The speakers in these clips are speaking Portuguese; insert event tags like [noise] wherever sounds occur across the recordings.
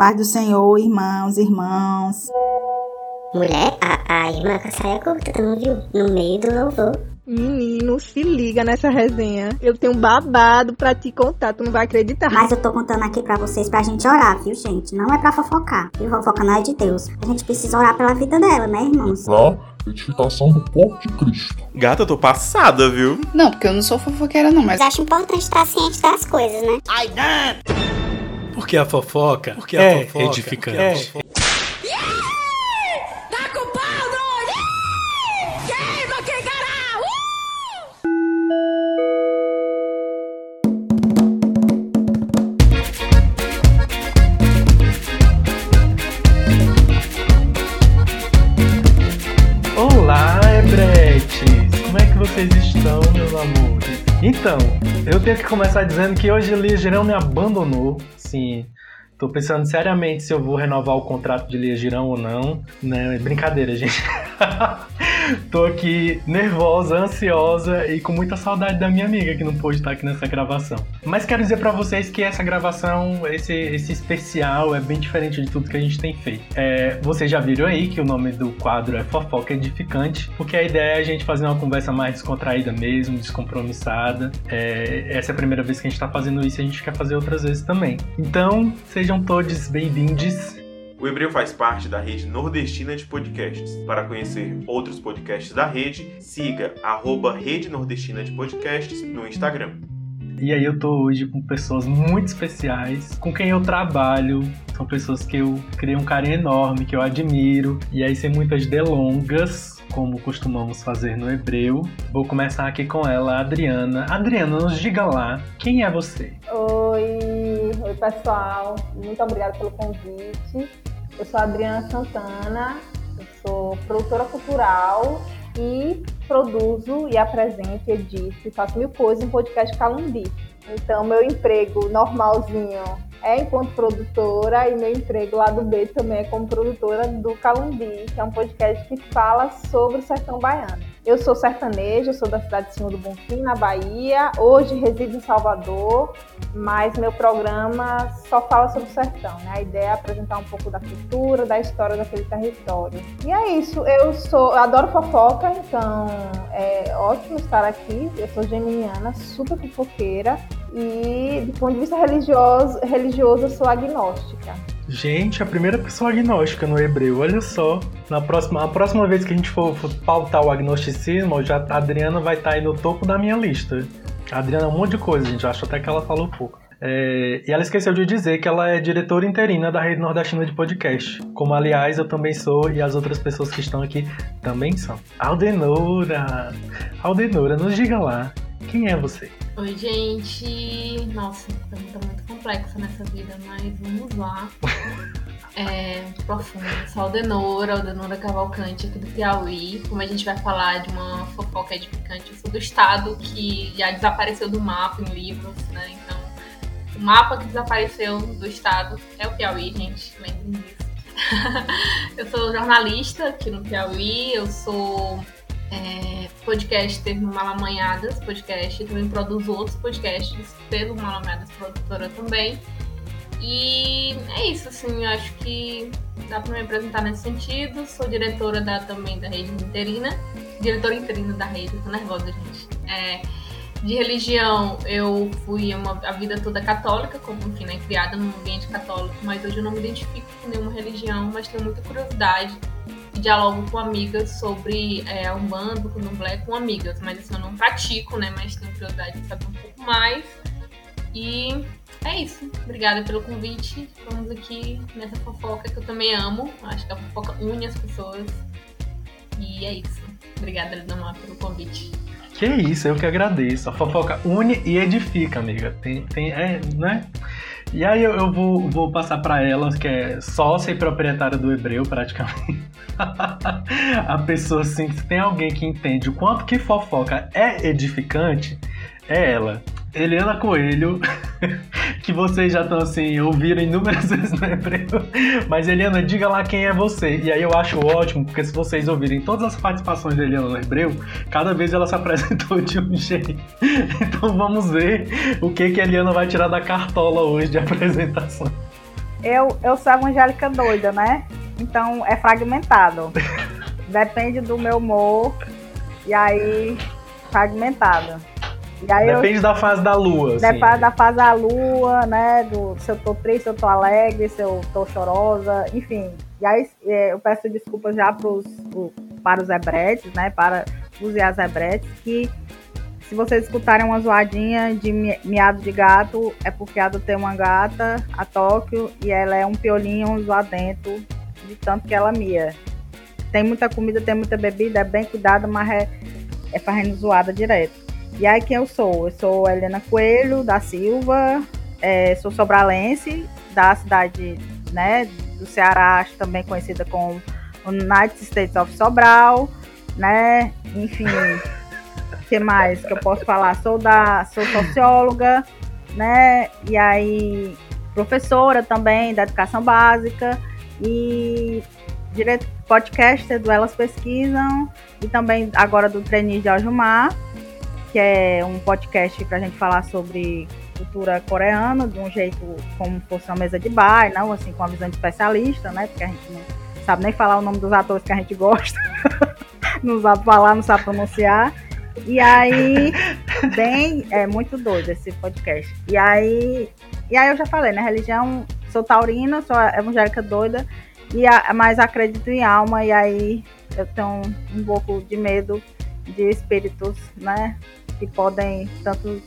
Paz do Senhor, irmãos, irmãos. Mulher, a, a irmã com a saia curta, tu não viu? No meio do louvor. Menino, se liga nessa resenha. Eu tenho um babado pra te contar, tu não vai acreditar. Mas eu tô contando aqui pra vocês pra gente orar, viu, gente? Não é pra fofocar. E fofoca não é de Deus. A gente precisa orar pela vida dela, né, irmãos? Pra edificação do corpo de Cristo. Gata, eu tô passada, viu? Não, porque eu não sou fofoqueira, não, mas. Mas acho importante estar ciente das coisas, né? Porque a fofoca? Porque é a fofoca? Edificante. é Então, eu tenho que começar dizendo que hoje Lia Girão me abandonou. Sim, tô pensando seriamente se eu vou renovar o contrato de Lia Girão ou não. Né? Brincadeira, gente. [laughs] tô aqui nervosa, ansiosa e com muita saudade da minha amiga que não pôde estar aqui nessa gravação. Mas quero dizer pra vocês que essa gravação, esse, esse especial é bem diferente de tudo que a gente tem feito. É, vocês já viram aí que o nome do quadro é Fofoca Edificante, porque a ideia é a gente fazer uma conversa mais descontraída mesmo, descompromissada. É, essa é a primeira vez que a gente tá fazendo isso e a gente quer fazer outras vezes também. Então, sejam todos bem-vindos. O Hebreu faz parte da rede nordestina de podcasts. Para conhecer outros podcasts da rede, siga arroba Rede Nordestina de Podcasts no Instagram. E aí eu tô hoje com pessoas muito especiais, com quem eu trabalho. São pessoas que eu criei um carinho enorme, que eu admiro. E aí, sem muitas delongas, como costumamos fazer no hebreu, vou começar aqui com ela, a Adriana. Adriana, nos diga lá, quem é você? Oi, oi pessoal. Muito obrigada pelo convite. Eu sou Adriana Santana, eu sou produtora cultural e produzo e apresento, edito e faço mil coisas no podcast Calumbi. Então, meu emprego normalzinho é enquanto produtora e meu emprego lá do B também é como produtora do Calumbi, que é um podcast que fala sobre o sertão baiano. Eu sou sertaneja, sou da cidade de Cima do Bonfim, na Bahia. Hoje resido em Salvador, mas meu programa só fala sobre o sertão. Né? A ideia é apresentar um pouco da cultura, da história daquele território. E é isso. Eu sou, eu adoro fofoca, então é ótimo estar aqui. Eu sou geminiana, super fofoqueira e do ponto de vista religioso, religioso eu sou agnóstica. Gente, a primeira pessoa agnóstica no hebreu, olha só. Na próxima, a próxima vez que a gente for, for pautar o agnosticismo, já, a Adriana vai estar aí no topo da minha lista. A Adriana é um monte de coisa, gente. Acho até que ela falou pouco. É, e ela esqueceu de dizer que ela é diretora interina da Rede Nordestina de Podcast. Como, aliás, eu também sou e as outras pessoas que estão aqui também são. Aldenora! Aldenora, nos diga lá, quem é você? Oi, gente. Nossa, pergunta muito complexa nessa vida, mas vamos lá. [laughs] É, profunda. Sou Aldenora, Aldenora Cavalcante aqui do Piauí. Como a gente vai falar de uma fofoca edificante, eu sou do estado que já desapareceu do mapa em livros, né? Então, o mapa que desapareceu do estado é o Piauí, gente. Lembrem disso. [laughs] eu sou jornalista aqui no Piauí, eu sou é, podcaster no Malamanhadas podcast, também produzo outros podcasts pelo Malamanhadas Produtora também. E é isso, assim, eu acho que dá pra me apresentar nesse sentido. Sou diretora da, também da rede interina, diretora interina da rede, tô nervosa, gente. É, de religião, eu fui uma, a vida toda católica, como enfim, né, criada num ambiente católico, mas hoje eu não me identifico com nenhuma religião, mas tenho muita curiosidade dialogo com amigas sobre é, a Umbanda, com Candomblé, com amigas, mas assim, eu não pratico, né, mas tenho curiosidade de saber um pouco mais. E é isso. Obrigada pelo convite. Vamos aqui nessa fofoca que eu também amo. Acho que a fofoca une as pessoas. E é isso. Obrigada, Lidomar, pelo convite. Que isso, eu que agradeço. A fofoca une e edifica, amiga. Tem, tem, é, né? E aí eu, eu vou, vou passar para ela, que é sócia e proprietária do Hebreu, praticamente. [laughs] a pessoa, assim, se tem alguém que entende o quanto que fofoca é edificante, é ela. Eliana Coelho, [laughs] que vocês já estão assim, ouviram inúmeras [laughs] vezes no hebreu. Mas Eliana, diga lá quem é você. E aí eu acho ótimo, porque se vocês ouvirem todas as participações da Eliana no hebreu, cada vez ela se [laughs] apresentou de um jeito. Então vamos ver o que, que a Eliana vai tirar da cartola hoje de apresentação. eu, eu sou evangélica doida, né? Então é fragmentado. Depende do meu humor. E aí, fragmentado. Depende eu, da fase da lua. Assim. Depende da fase da lua, né? Do, se eu tô triste, se eu tô alegre, se eu tô chorosa, enfim. E aí é, eu peço desculpas já pros, pro, para os hebretes, né? Para os e as hebretes, que se vocês escutarem uma zoadinha de miado de gato, é porque a do tem uma gata, a Tóquio, e ela é um piolinho zoadento, de tanto que ela mia. Tem muita comida, tem muita bebida, é bem cuidada, mas é, é fazendo zoada direto. E aí quem eu sou? Eu sou Helena Coelho da Silva, é, sou sobralense, da cidade né, do Ceará, também conhecida como United States of Sobral, né? Enfim, o [laughs] que mais que eu posso falar? Sou da sou socióloga, né? E aí professora também da educação básica e direto podcaster do Elas Pesquisam e também agora do Trainee de Aljumar que é um podcast para a gente falar sobre cultura coreana de um jeito como fosse uma mesa de bar, não assim com a visão de especialista, né? Porque a gente não sabe nem falar o nome dos atores que a gente gosta, [laughs] não sabe falar, não sabe pronunciar. E aí, bem, é muito doido esse podcast. E aí, e aí eu já falei, né? Religião, sou taurina, sou evangélica doida, e a, mas acredito em alma, e aí eu tenho um pouco de medo de espíritos, né? que podem tanto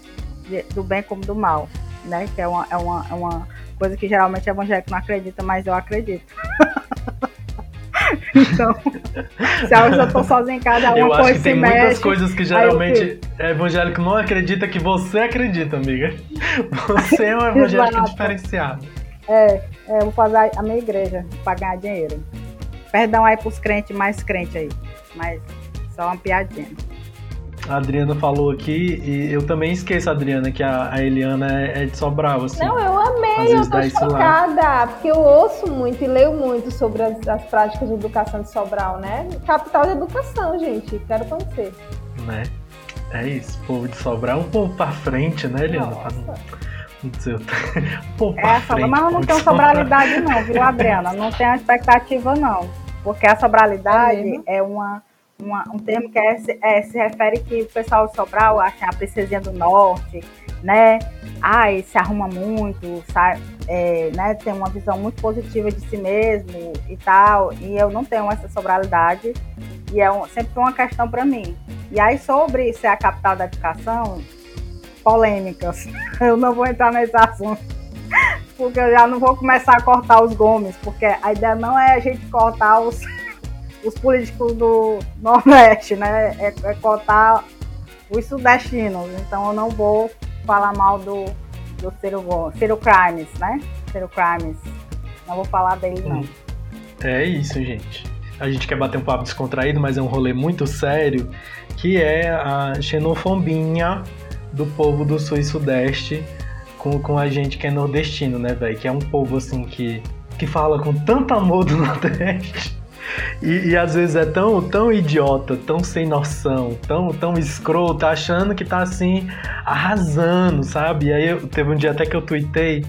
do bem como do mal, né? Que é uma, é uma, é uma coisa que geralmente evangélico não acredita, mas eu acredito. [laughs] então, se eu estou sozinho em casa, alguma eu acho coisa que tem mexe, muitas coisas que geralmente evangélico não acredita que você acredita, amiga. Você é um [laughs] evangélico diferenciado. É, é, eu vou fazer a minha igreja para ganhar dinheiro. Perdão aí pros crentes mais crentes aí, mas só uma piadinha. A Adriana falou aqui, e eu também esqueço, Adriana, que a, a Eliana é, é de Sobral, assim. Não, eu amei, eu tô chocada, porque eu ouço muito e leio muito sobre as, as, práticas de educação de Sobral, né? Capital de educação, gente, quero conhecer. Né? É isso, povo de Sobral é um povo pra frente, né, Eliana? Nossa. Não sei, [laughs] um povo pra é, frente. Mas não tem sobralidade não, viu, Adriana? Não tem expectativa não, porque a sobralidade é, é uma uma, um termo que é, é, se refere que o pessoal de Sobral acha a princesinha do norte, né? Ai, se arruma muito, sabe? É, né? Tem uma visão muito positiva de si mesmo e tal. E eu não tenho essa sobralidade. E é um, sempre uma questão para mim. E aí, sobre ser a capital da educação, polêmicas. [laughs] Eu não vou entrar nesse assunto. Porque eu já não vou começar a cortar os gomes, porque a ideia não é a gente cortar os os políticos do Nordeste, né? É, é cotar os sudestinos. Então eu não vou falar mal do, do Ciro, Ciro Crimes, né? Ciro Crimes. Não vou falar dele, não. É isso, gente. A gente quer bater um papo descontraído, mas é um rolê muito sério, que é a xenofobinha do povo do Sul e Sudeste com, com a gente que é nordestino, né, velho? Que é um povo, assim, que, que fala com tanto amor do [laughs] Nordeste e, e, às vezes é tão, tão idiota, tão sem noção, tão, tão escroto, achando que tá assim, arrasando, sabe? E aí eu, teve um dia até que eu tuitei,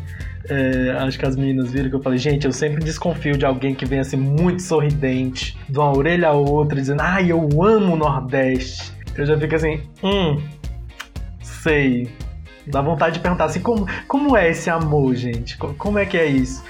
é, acho que as meninas viram que eu falei, gente, eu sempre desconfio de alguém que vem assim muito sorridente, de uma orelha a outra, dizendo, ai, eu amo o Nordeste. Eu já fico assim, hum, sei, Dá vontade de perguntar assim, como, como é esse amor, gente? Como é que é isso?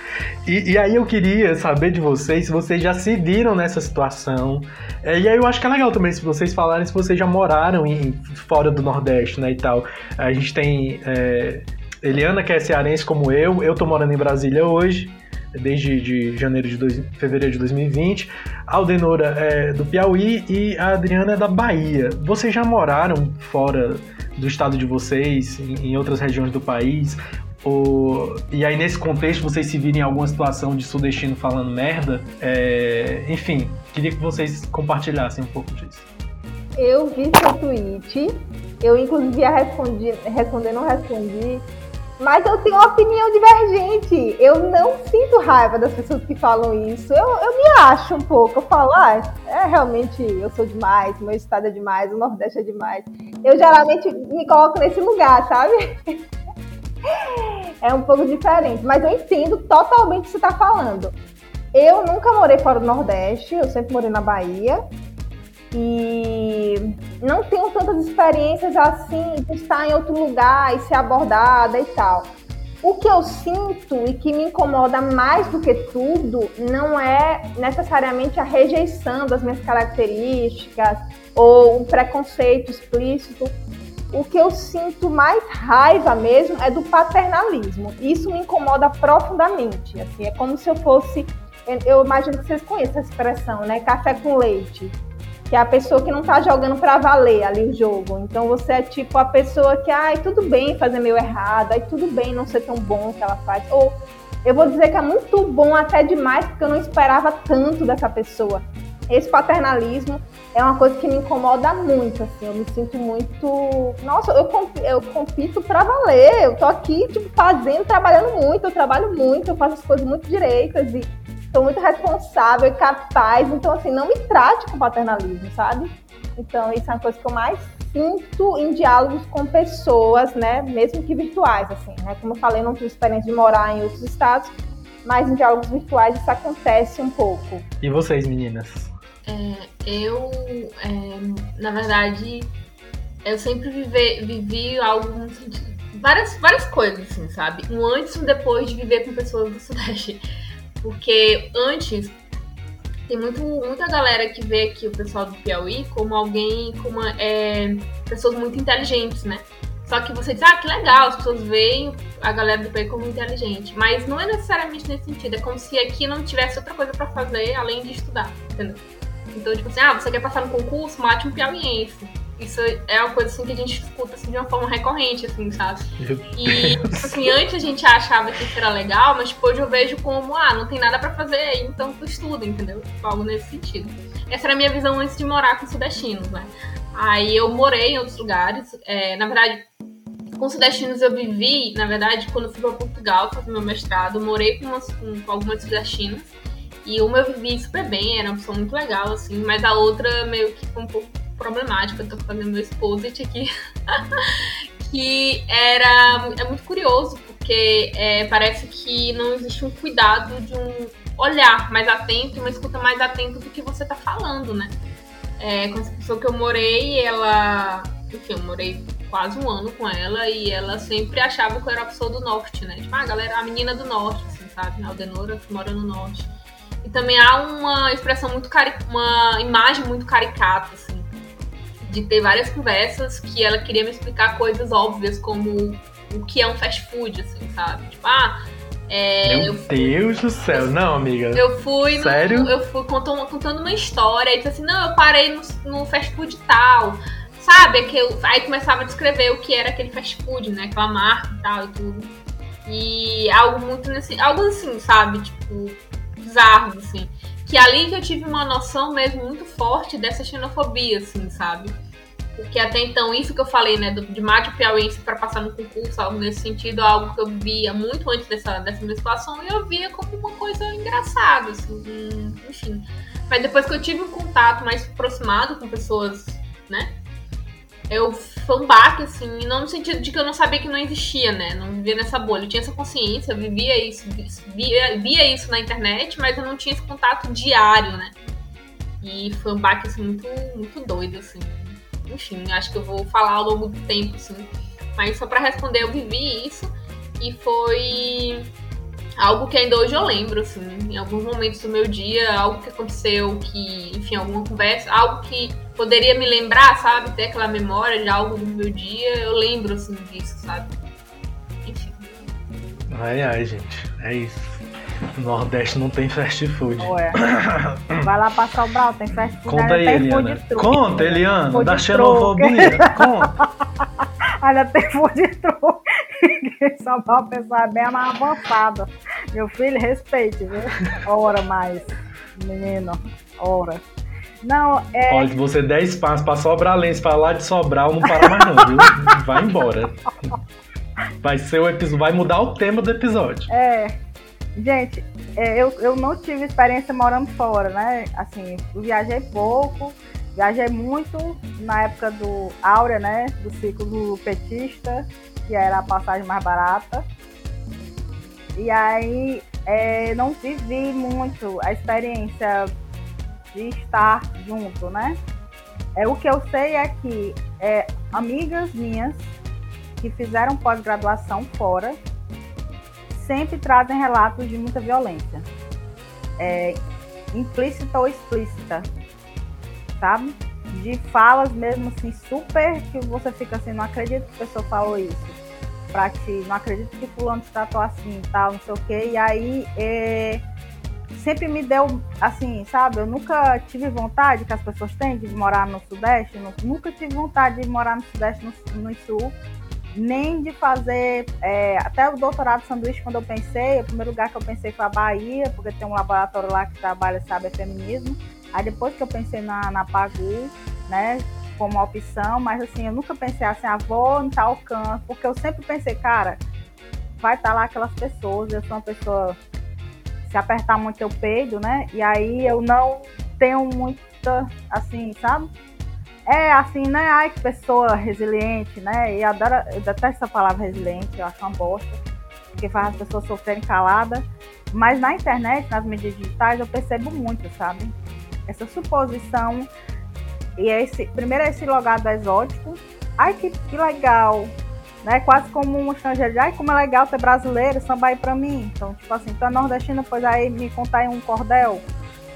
E, e aí eu queria saber de vocês se vocês já se viram nessa situação. É, e aí eu acho que é legal também se vocês falarem se vocês já moraram em, fora do Nordeste, né, e tal. A gente tem é, Eliana, que é cearense como eu. Eu tô morando em Brasília hoje desde de janeiro de dois, fevereiro de 2020. A Aldenora é do Piauí e a Adriana é da Bahia. Vocês já moraram fora do estado de vocês, em, em outras regiões do país? E aí, nesse contexto, vocês se virem em alguma situação de sudestino falando merda? É, enfim, queria que vocês compartilhassem um pouco disso. Eu vi seu tweet, eu inclusive ia responder, responder, não respondi, mas eu tenho uma opinião divergente. Eu não sinto raiva das pessoas que falam isso. Eu, eu me acho um pouco. Eu falo, ah, é realmente eu sou demais, meu estado é demais, o Nordeste é demais. Eu geralmente me coloco nesse lugar, sabe? [laughs] é um pouco diferente, mas eu entendo totalmente o que você está falando. Eu nunca morei fora do Nordeste, eu sempre morei na Bahia. E não tenho tantas experiências assim de estar em outro lugar e ser abordada e tal. O que eu sinto e que me incomoda mais do que tudo não é necessariamente a rejeição das minhas características ou um preconceito explícito. O que eu sinto mais raiva mesmo é do paternalismo. Isso me incomoda profundamente. Assim, é como se eu fosse eu imagino que vocês conheçam essa expressão, né? Café com leite. Que é a pessoa que não tá jogando para valer ali o jogo. Então você é tipo a pessoa que, ai, tudo bem fazer meio errado, ai, tudo bem não ser tão bom que ela faz. Ou eu vou dizer que é muito bom até demais, porque eu não esperava tanto dessa pessoa. Esse paternalismo é uma coisa que me incomoda muito, assim, eu me sinto muito. Nossa, eu, comp... eu compito para valer, eu tô aqui, tipo, fazendo, trabalhando muito, eu trabalho muito, eu faço as coisas muito direitas e sou muito responsável e capaz. Então, assim, não me trate com paternalismo, sabe? Então, isso é uma coisa que eu mais sinto em diálogos com pessoas, né? Mesmo que virtuais, assim, né? Como eu falei, não tive experiência de morar em outros estados, mas em diálogos virtuais isso acontece um pouco. E vocês, meninas? É, eu, é, na verdade, eu sempre vive, vivi algo. Várias, várias coisas, assim, sabe? Um antes e um depois de viver com pessoas do Sudeste. Porque antes, tem muito, muita galera que vê aqui o pessoal do Piauí como alguém, como é, pessoas muito inteligentes, né? Só que você diz, ah, que legal, as pessoas veem a galera do Piauí como inteligente. Mas não é necessariamente nesse sentido. É como se aqui não tivesse outra coisa para fazer além de estudar, entendeu? Então, tipo assim, ah, você quer passar no concurso? Mate um piauiense isso é uma coisa assim que a gente escuta assim, de uma forma recorrente, assim, sabe? E tipo assim, antes a gente achava que isso era legal, mas tipo, hoje eu vejo como, ah, não tem nada para fazer, então tu estuda, entendeu? Tipo, algo nesse sentido. Essa era a minha visão antes de morar com sudestinos, né? Aí eu morei em outros lugares. É, na verdade, com sudestinos eu vivi, na verdade, quando fui para Portugal fazer meu mestrado, morei com, umas, com, com algumas sudestinas. E uma eu vivi super bem, era uma pessoa muito legal, assim, mas a outra meio que foi um pouco problemática, eu tô fazendo meu exposit aqui, [laughs] que era é muito curioso, porque é, parece que não existe um cuidado de um olhar mais atento, uma escuta mais atenta do que você tá falando, né? É, com essa pessoa que eu morei, ela. Enfim, eu morei quase um ano com ela e ela sempre achava que eu era a pessoa do norte, né? Tipo, ah, galera, a menina do norte, assim, sabe? A Aldenora que mora no norte. E também há uma expressão muito cari uma imagem muito caricata, assim, de ter várias conversas que ela queria me explicar coisas óbvias, como o que é um fast food, assim, sabe? Tipo, ah. É, Meu Deus do céu, não, amiga. Eu fui. Sério? No, eu fui contando, contando uma história e disse assim: não, eu parei no, no fast food tal. Sabe? Que eu, aí começava a descrever o que era aquele fast food, né? Aquela marca e tal e tudo. E algo muito nesse. Algo assim, sabe? Tipo, bizarro, assim. Que ali que eu tive uma noção mesmo muito forte dessa xenofobia, assim, sabe? Porque até então, isso que eu falei, né, de mate piauiense para passar no concurso, algo nesse sentido, algo que eu via muito antes dessa, dessa minha situação e eu via como uma coisa engraçada, assim, enfim. Mas depois que eu tive um contato mais aproximado com pessoas, né, eu foi um baque, assim, não no sentido de que eu não sabia que não existia, né, não vivia nessa bolha. Eu tinha essa consciência, eu vivia isso, via, via isso na internet, mas eu não tinha esse contato diário, né. E foi um baque, assim, muito, muito doido, assim enfim, acho que eu vou falar ao longo do tempo, assim. Mas só para responder, eu vivi isso e foi algo que ainda hoje eu lembro, assim, em alguns momentos do meu dia, algo que aconteceu, que, enfim, alguma conversa, algo que poderia me lembrar, sabe, ter aquela memória de algo do meu dia, eu lembro, assim, disso, sabe? Enfim. Ai, ai, gente, é isso. Nordeste não tem fast food. Ué. Vai lá passar o brau, tem fast food. Conta aí, Eliana. Conta, Eliana, food da xenofobia. Conta. [laughs] Ainda tem food truque. [laughs] Só para o pessoal é bem mais avançado. Meu filho, respeite, viu? Ora mais. Menino, ora. Não, é. Olha, se você der espaço pra Sobralense pra lá de Sobral, não para mais não, viu? [laughs] Vai embora. Vai ser o episódio. Vai mudar o tema do episódio. É. Gente, é, eu, eu não tive experiência morando fora, né? Assim, viajei pouco, viajei muito na época do Áurea, né? Do ciclo petista. Que era a passagem mais barata. E aí é, não vivi muito a experiência de estar junto, né? É, o que eu sei é que é, amigas minhas que fizeram pós-graduação fora sempre trazem relatos de muita violência, é, implícita ou explícita, sabe? De falas mesmo assim, super que você fica assim, não acredito que a pessoa falou isso pra ti, não acredito que fulano te tratou assim tal, não sei o quê. E aí é, sempre me deu assim, sabe? Eu nunca tive vontade que as pessoas têm de morar no Sudeste, nunca tive vontade de morar no Sudeste, no, no Sul, nem de fazer é, até o doutorado de sanduíche quando eu pensei, o primeiro lugar que eu pensei foi a Bahia, porque tem um laboratório lá que trabalha, sabe, é feminismo. Aí depois que eu pensei na, na Pagu, né, como opção, mas assim, eu nunca pensei assim, ah, vou em tal canto, porque eu sempre pensei, cara, vai estar tá lá aquelas pessoas, eu sou uma pessoa, se apertar muito eu peido, né? E aí eu não tenho muita, assim, sabe? É assim, né? Ai, que pessoa resiliente, né? E adoro, eu detesto essa palavra resiliente, eu acho uma bosta, porque faz as pessoas sofrerem calada. Mas na internet, nas mídias digitais, eu percebo muito, sabe? Essa suposição e esse, primeiro é esse logado exótico. Ai, que, que legal! Né? Quase como um estrangeiro. Ai, como é legal ser brasileiro, samba aí pra mim. Então, tipo assim, tu é nordestino, pois aí me contar aí um cordel.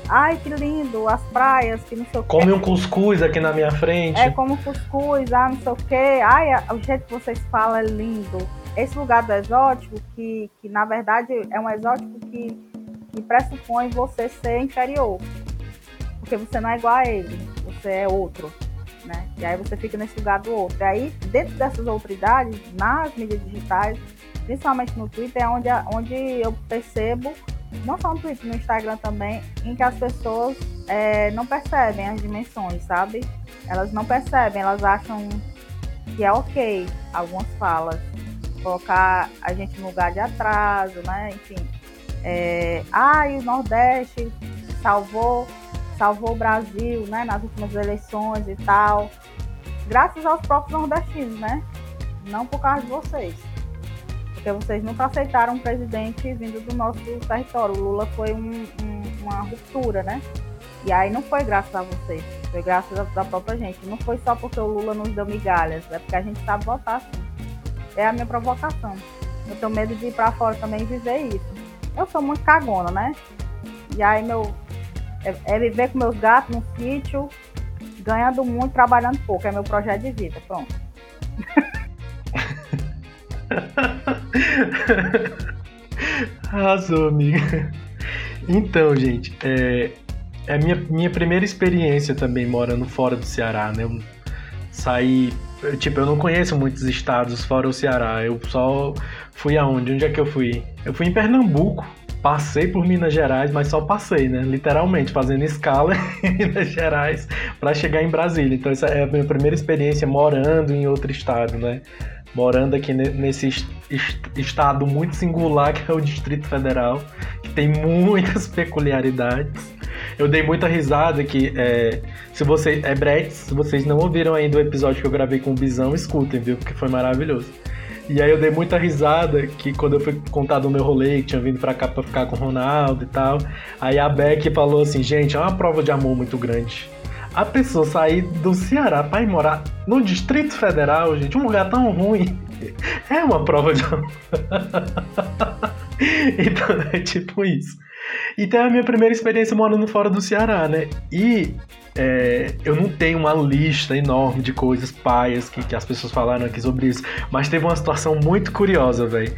Ai, que lindo, as praias, que não sei o quê. Come um cuscuz aqui na minha frente. É, como cuscuz, ah, não sei o quê. Ai, o jeito que vocês falam é lindo. Esse lugar do exótico, que, que na verdade é um exótico que, que pressupõe você ser inferior. Porque você não é igual a ele você é outro, né? E aí você fica nesse lugar do outro. E aí, dentro dessas autoridades, nas mídias digitais, principalmente no Twitter, é onde, onde eu percebo, não só no Twitter, no Instagram também, em que as pessoas é, não percebem as dimensões, sabe? Elas não percebem, elas acham que é ok algumas falas, colocar a gente no lugar de atraso, né? Enfim. É, ah, e o Nordeste salvou salvou o Brasil, né, nas últimas eleições e tal, graças aos próprios nordestinos, né? Não por causa de vocês. Porque vocês nunca aceitaram um presidente vindo do nosso território. O Lula foi um, um, uma ruptura, né? E aí não foi graças a vocês, foi graças da própria gente. Não foi só porque o Lula nos deu migalhas, é porque a gente sabe votar assim. É a minha provocação. Eu tenho medo de ir pra fora também e viver isso. Eu sou muito cagona, né? E aí meu, é, é viver com meus gatos no sítio, ganhando muito, trabalhando pouco. É meu projeto de vida. Pronto. [laughs] Arrasou, amiga. Então, gente, é, é minha, minha primeira experiência também morando fora do Ceará, né? Eu saí. Tipo, eu não conheço muitos estados fora o Ceará. Eu só fui aonde? Onde é que eu fui? Eu fui em Pernambuco, passei por Minas Gerais, mas só passei, né? Literalmente, fazendo escala [laughs] em Minas Gerais para chegar em Brasília. Então, essa é a minha primeira experiência morando em outro estado, né? Morando aqui nesse estado muito singular que é o Distrito Federal, que tem muitas [laughs] peculiaridades. Eu dei muita risada que é, se você é Brett, se vocês não ouviram ainda o episódio que eu gravei com o Bisão, escutem, viu? Porque foi maravilhoso. E aí eu dei muita risada que quando eu fui contar do meu rolê, que tinha vindo pra cá pra ficar com o Ronaldo e tal. Aí a Beck falou assim, gente, é uma prova de amor muito grande. A pessoa sair do Ceará pra ir morar no Distrito Federal, gente, um lugar tão ruim, [laughs] é uma prova de amor. [laughs] então é tipo isso. Então é a minha primeira experiência morando fora do Ceará, né? E é, eu não tenho uma lista enorme de coisas paias que, que as pessoas falaram aqui sobre isso, mas teve uma situação muito curiosa, velho.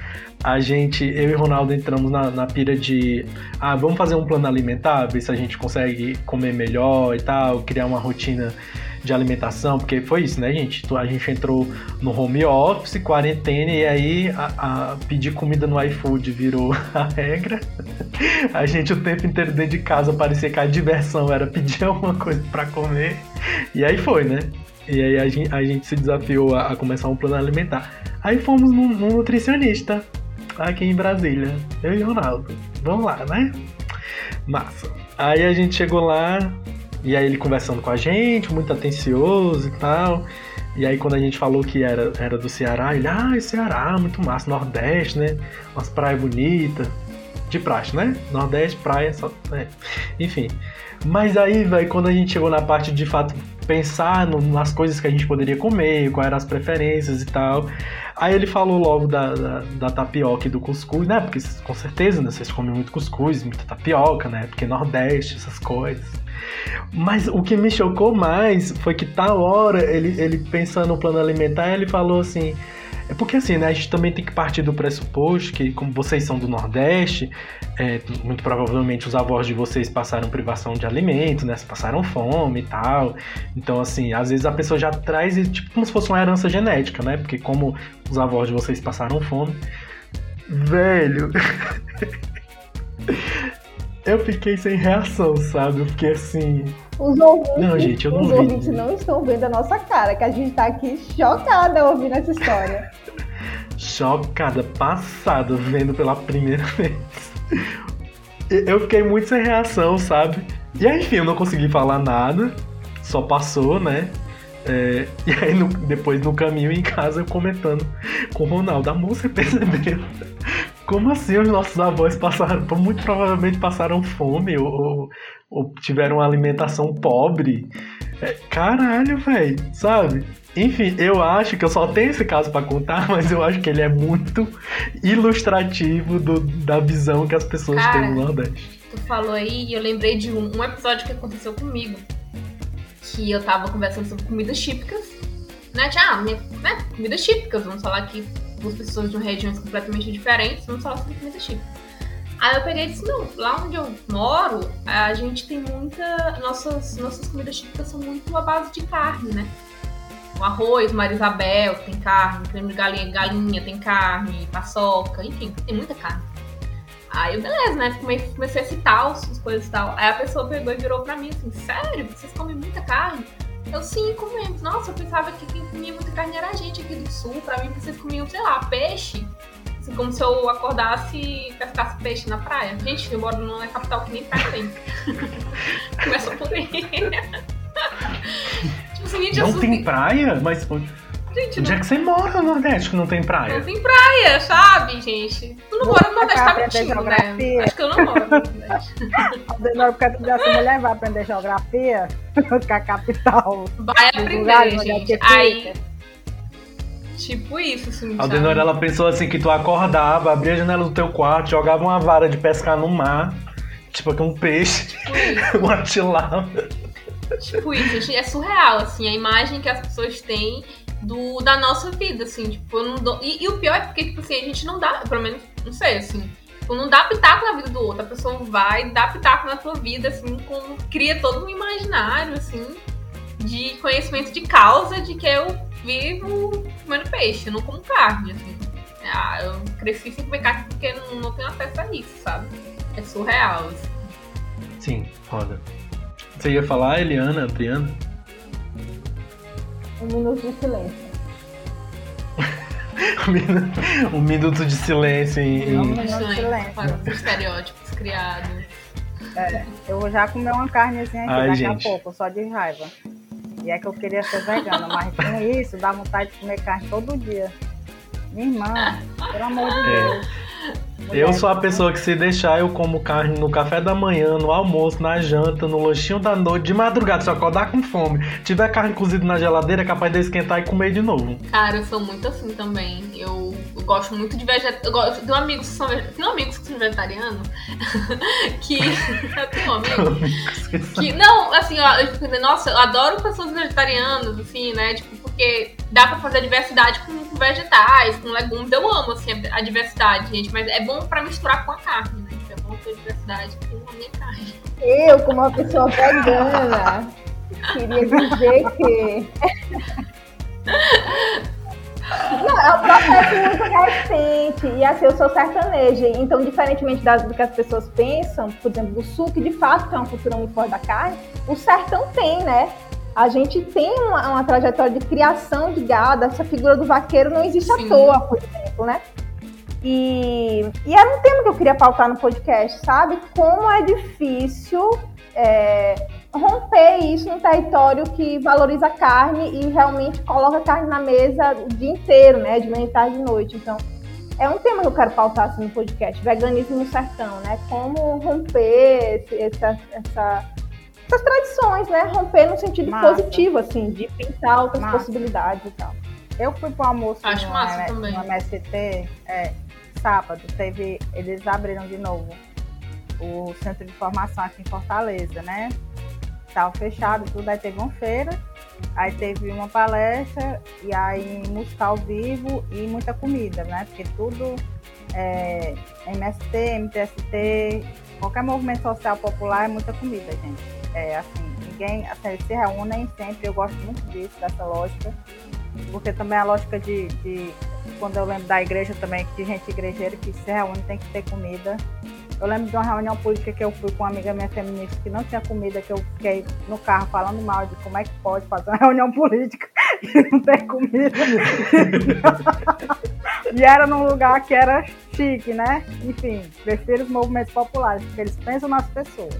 A gente, eu e Ronaldo entramos na, na pira de, ah, vamos fazer um plano alimentar, ver se a gente consegue comer melhor e tal, criar uma rotina de alimentação, porque foi isso, né, gente? A gente entrou no home office, quarentena, e aí a, a pedir comida no iFood virou [laughs] a regra. A gente o tempo inteiro dentro de casa parecia que a diversão era pedir [laughs] alguma coisa para comer. E aí foi, né? E aí a gente, a gente se desafiou a, a, começar um plano alimentar. Aí fomos num, num nutricionista aqui em Brasília. Eu e o Ronaldo. Vamos lá, né? Massa. Aí a gente chegou lá, e aí ele conversando com a gente, muito atencioso e tal. E aí quando a gente falou que era, era do Ceará, ele, ah, é Ceará, muito massa, Nordeste, né? Umas praias bonitas. De praxe, né? Nordeste, praia, só. né? Enfim. Mas aí, velho, quando a gente chegou na parte de fato pensar no- nas coisas que a gente poderia comer, quais eram as preferências e tal. Aí ele falou logo da, da, da tapioca e do cuscuz, né? Porque com certeza, né? Vocês comem muito cuscuz, muita tapioca, né? Porque Nordeste, essas coisas. Mas o que me chocou mais foi que tal hora, ele, ele pensando no plano alimentar, ele falou assim. É porque assim, né? A gente também tem que partir do pressuposto que, como vocês são do Nordeste, é, muito provavelmente os avós de vocês passaram privação de alimento, né? Passaram fome e tal. Então, assim, às vezes a pessoa já traz, tipo, como se fosse uma herança genética, né? Porque como os avós de vocês passaram fome. Velho. [laughs] Eu fiquei sem reação, sabe? Eu fiquei assim. Os ouvintes, Não, gente, eu não os vi. ouvintes não estão vendo a nossa cara, que a gente tá aqui chocada ouvindo essa história. [laughs] chocada, passada, vendo pela primeira [laughs] vez. Eu fiquei muito sem reação, sabe? E aí, enfim, eu não consegui falar nada, só passou, né? É, [laughs] e aí, no- depois no caminho em casa, eu comentando com o Ronaldo: Amor, você percebeu? Como assim os nossos avós passaram, [laughs] muito provavelmente passaram fome ou, ou- ou tiveram uma alimentação pobre? É, caralho, velho, sabe? Enfim, eu acho que eu só tenho esse caso pra contar, [laughs] mas eu acho que ele é muito ilustrativo do- da visão que as pessoas Cara. têm no Nordeste. Tu falou aí e eu lembrei de um, um episódio que aconteceu comigo. Que eu tava conversando sobre comidas típicas. Né? Tinha, ah, minha, né? Comidas típicas. Vamos falar aqui duas pessoas de regiões completamente diferentes. Vamos falar sobre comidas típicas. Aí eu peguei e disse, não, lá onde eu moro, a gente tem muita. Nossas, nossas comidas típicas são muito à base de carne, né? O arroz, Marisabel, tem carne, creme de galinha, galinha, tem carne, paçoca, enfim, tem muita carne. Aí eu, beleza, né? Come- Comecei a citar as coisas e tal. Aí a pessoa pegou e virou pra mim assim: Sério? Vocês comem muita carne? Eu sim, comemos. Nossa, eu pensava que quem comia muita carne era a gente aqui do sul. Pra mim, vocês comiam, sei lá, peixe. Assim, como se eu acordasse e pescasse peixe na praia. Gente, eu moro numa capital que nem praia tem. [laughs] Começa por aí. [laughs] tipo assim, gente, Não tem praia? Mas onde Gente, onde é não, que você mora no Nordeste que não tem praia? não tem praia, sabe, gente? Tu não mora no Nordeste, tá mentindo, né? Acho que eu não moro no [laughs] Nordeste. Porque tu disse assim, mulher vai aprender geografia, que é a capital Vai aprender, é gente. Aí, tipo isso, assim, A? Aldenor, ela pensou assim que tu acordava, abria a janela do teu quarto, jogava uma vara de pescar no mar, tipo que um peixe, Tipo [laughs] uma tilapa. Tipo isso, gente, é surreal, assim, a imagem que as pessoas têm do, da nossa vida, assim, tipo, eu não dou. E, e o pior é porque, tipo assim, a gente não dá, pelo menos, não sei, assim, tipo, não dá pitaco na vida do outro. A pessoa vai dar pitaco na tua vida, assim, com, cria todo um imaginário, assim, de conhecimento de causa de que eu vivo comendo peixe, eu não como carne, assim. Ah, eu cresci sem comer carne porque não, não tenho acesso a isso, sabe? É surreal, assim. Sim, foda. Você ia falar, Eliana, Adriana? Um minuto de silêncio. [laughs] Um minuto- um minuto de silêncio em. Em- não, Sonho, silêncio. para os estereótipos criados. Eu vou já comer uma carnezinha aqui Ai, daqui gente. a pouco, só de raiva. E é que eu queria ser vegana, mas com isso dá vontade de comer carne todo dia. Minha irmã, pelo amor de É. Eu sou a pessoa que se deixar, eu como carne no café da manhã, no almoço, na janta, no lanchinho da noite, de madrugada, se acordar com fome. Tiver carne cozida na geladeira, é capaz de esquentar e comer de novo. Cara, eu sou muito assim também. Eu, eu gosto muito de vegetariano. Eu tenho amigos que são vege- tenho amigos que são vegetarianos [laughs] que. [laughs] eu tenho amigos que. Não, assim, ó, eu fico, nossa, eu adoro pessoas vegetarianas, assim, né? Tipo, porque dá pra fazer diversidade com, com vegetais, com legumes. Eu amo, assim, a, a diversidade, gente. Mas é bom pra misturar com a carne, né? É bom ter diversidade com a minha carne. Eu, como uma pessoa vegana, [laughs] queria dizer que. Não, é um processo muito recente. E assim, eu sou sertaneja. Então, diferentemente das, do que as pessoas pensam, por exemplo, do sul, que de fato tem uma cultura muito forte da carne, o sertão tem, né? A gente tem uma, uma trajetória de criação de gado, essa figura do vaqueiro não existe Sim. à toa, por exemplo, né? E, e era um tema que eu queria pautar no podcast, sabe? Como é difícil é, romper isso num território que valoriza a carne e realmente coloca a carne na mesa o dia inteiro, né? De manhã, tarde e noite. Então, é um tema que eu quero pautar assim, no podcast, veganismo no sertão, né? Como romper esse, essa, essa, essas tradições, né? Romper no sentido Massa. positivo, assim, de pensar outras Massa. possibilidades e tal. Eu fui pro almoço Acho no, massa também. no MST, é, sábado, teve, eles abriram de novo o centro de formação aqui em Fortaleza, né? Estava fechado tudo, aí teve uma feira, aí teve uma palestra, e aí música ao vivo e muita comida, né? Porque tudo é MST, MTST, qualquer movimento social popular é muita comida, gente. É assim, ninguém, assim, eles se reúnem sempre, eu gosto muito disso, dessa lógica porque também a lógica de, de- quando eu lembro da igreja também, que gente igrejeira que se reúne tem que ter comida. Eu lembro de uma reunião política que eu fui com uma amiga minha feminista que não tinha comida, que eu fiquei no carro falando mal de como é que pode fazer uma [laughs] reunião política [laughs] e não ter comida. [laughs] e era num lugar que era chique, né? Enfim, prefiro os movimentos populares, porque eles pensam nas pessoas.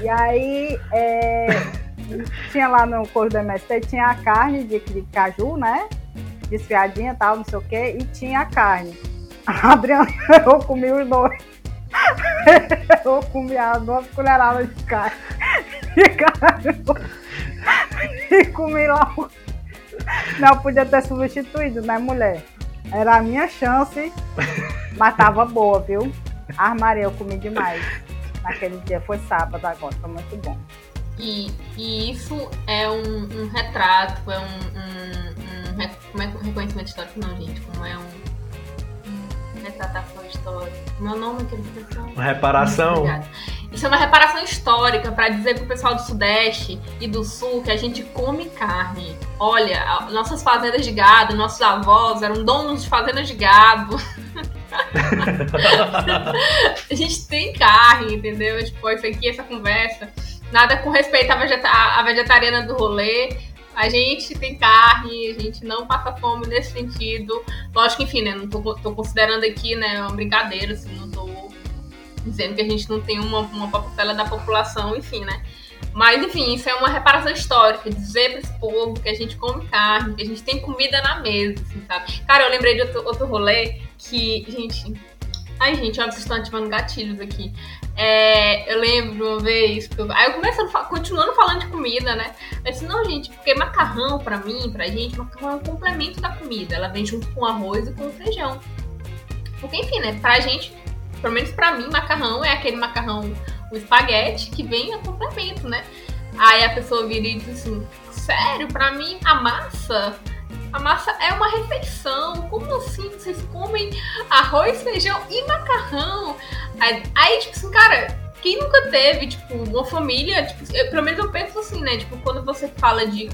E aí, é, tinha lá no curso do MST, tinha a carne de, de caju, né? Desfiadinha e tal, não sei o quê, e tinha a carne. A Adriana, eu comi os dois. [laughs] Eu comi as duas colheradas de carne. De caju. E comi lá. Não podia ter substituído, né, mulher? Era a minha chance, mas tava boa, viu? Armaria, eu comi demais. Naquele dia, foi sábado agora, foi muito bom. E, e isso é um, um retrato, é um, um, um como é reconhecimento histórico não, gente, como é um, um retratação histórica. Meu nome é aquele expressão? Uma reparação. Isso é uma reparação histórica para dizer pro pessoal do Sudeste e do Sul que a gente come carne. Olha, a- nossas fazendas de gado, nossos avós eram donos de fazendas de gado. [laughs] a gente tem carne, entendeu? Tipo, isso aqui, essa conversa. Nada com respeito à, vegeta à vegetariana do rolê. A gente tem carne, a gente não passa fome nesse sentido. Lógico enfim, né? Não tô, tô considerando aqui, né, uma brincadeira, assim, não tô dizendo que a gente não tem uma, uma parcela da população, enfim, né? Mas, enfim, isso é uma reparação histórica, dizer pra esse povo que a gente come carne, que a gente tem comida na mesa, assim, sabe? Cara, eu lembrei de outro, outro rolê que, gente... Ai, gente, olha, vocês estão ativando gatilhos aqui. É, eu lembro de uma vez, que eu, aí eu começando, continuando falando de comida, né? Eu disse, não, gente, porque macarrão, pra mim, pra gente, macarrão é um complemento da comida. Ela vem junto com arroz e com feijão. Porque, enfim, né, pra gente, pelo menos pra mim, macarrão é aquele macarrão, o espaguete, que vem a complemento, né? Aí a pessoa vira e diz assim, sério, pra mim, a massa... A massa é uma refeição. Como assim? Vocês comem arroz, feijão e macarrão? Aí, aí, tipo assim, cara, quem nunca teve, tipo, uma família, tipo, eu- pelo menos eu penso assim, né? Tipo, quando você fala de,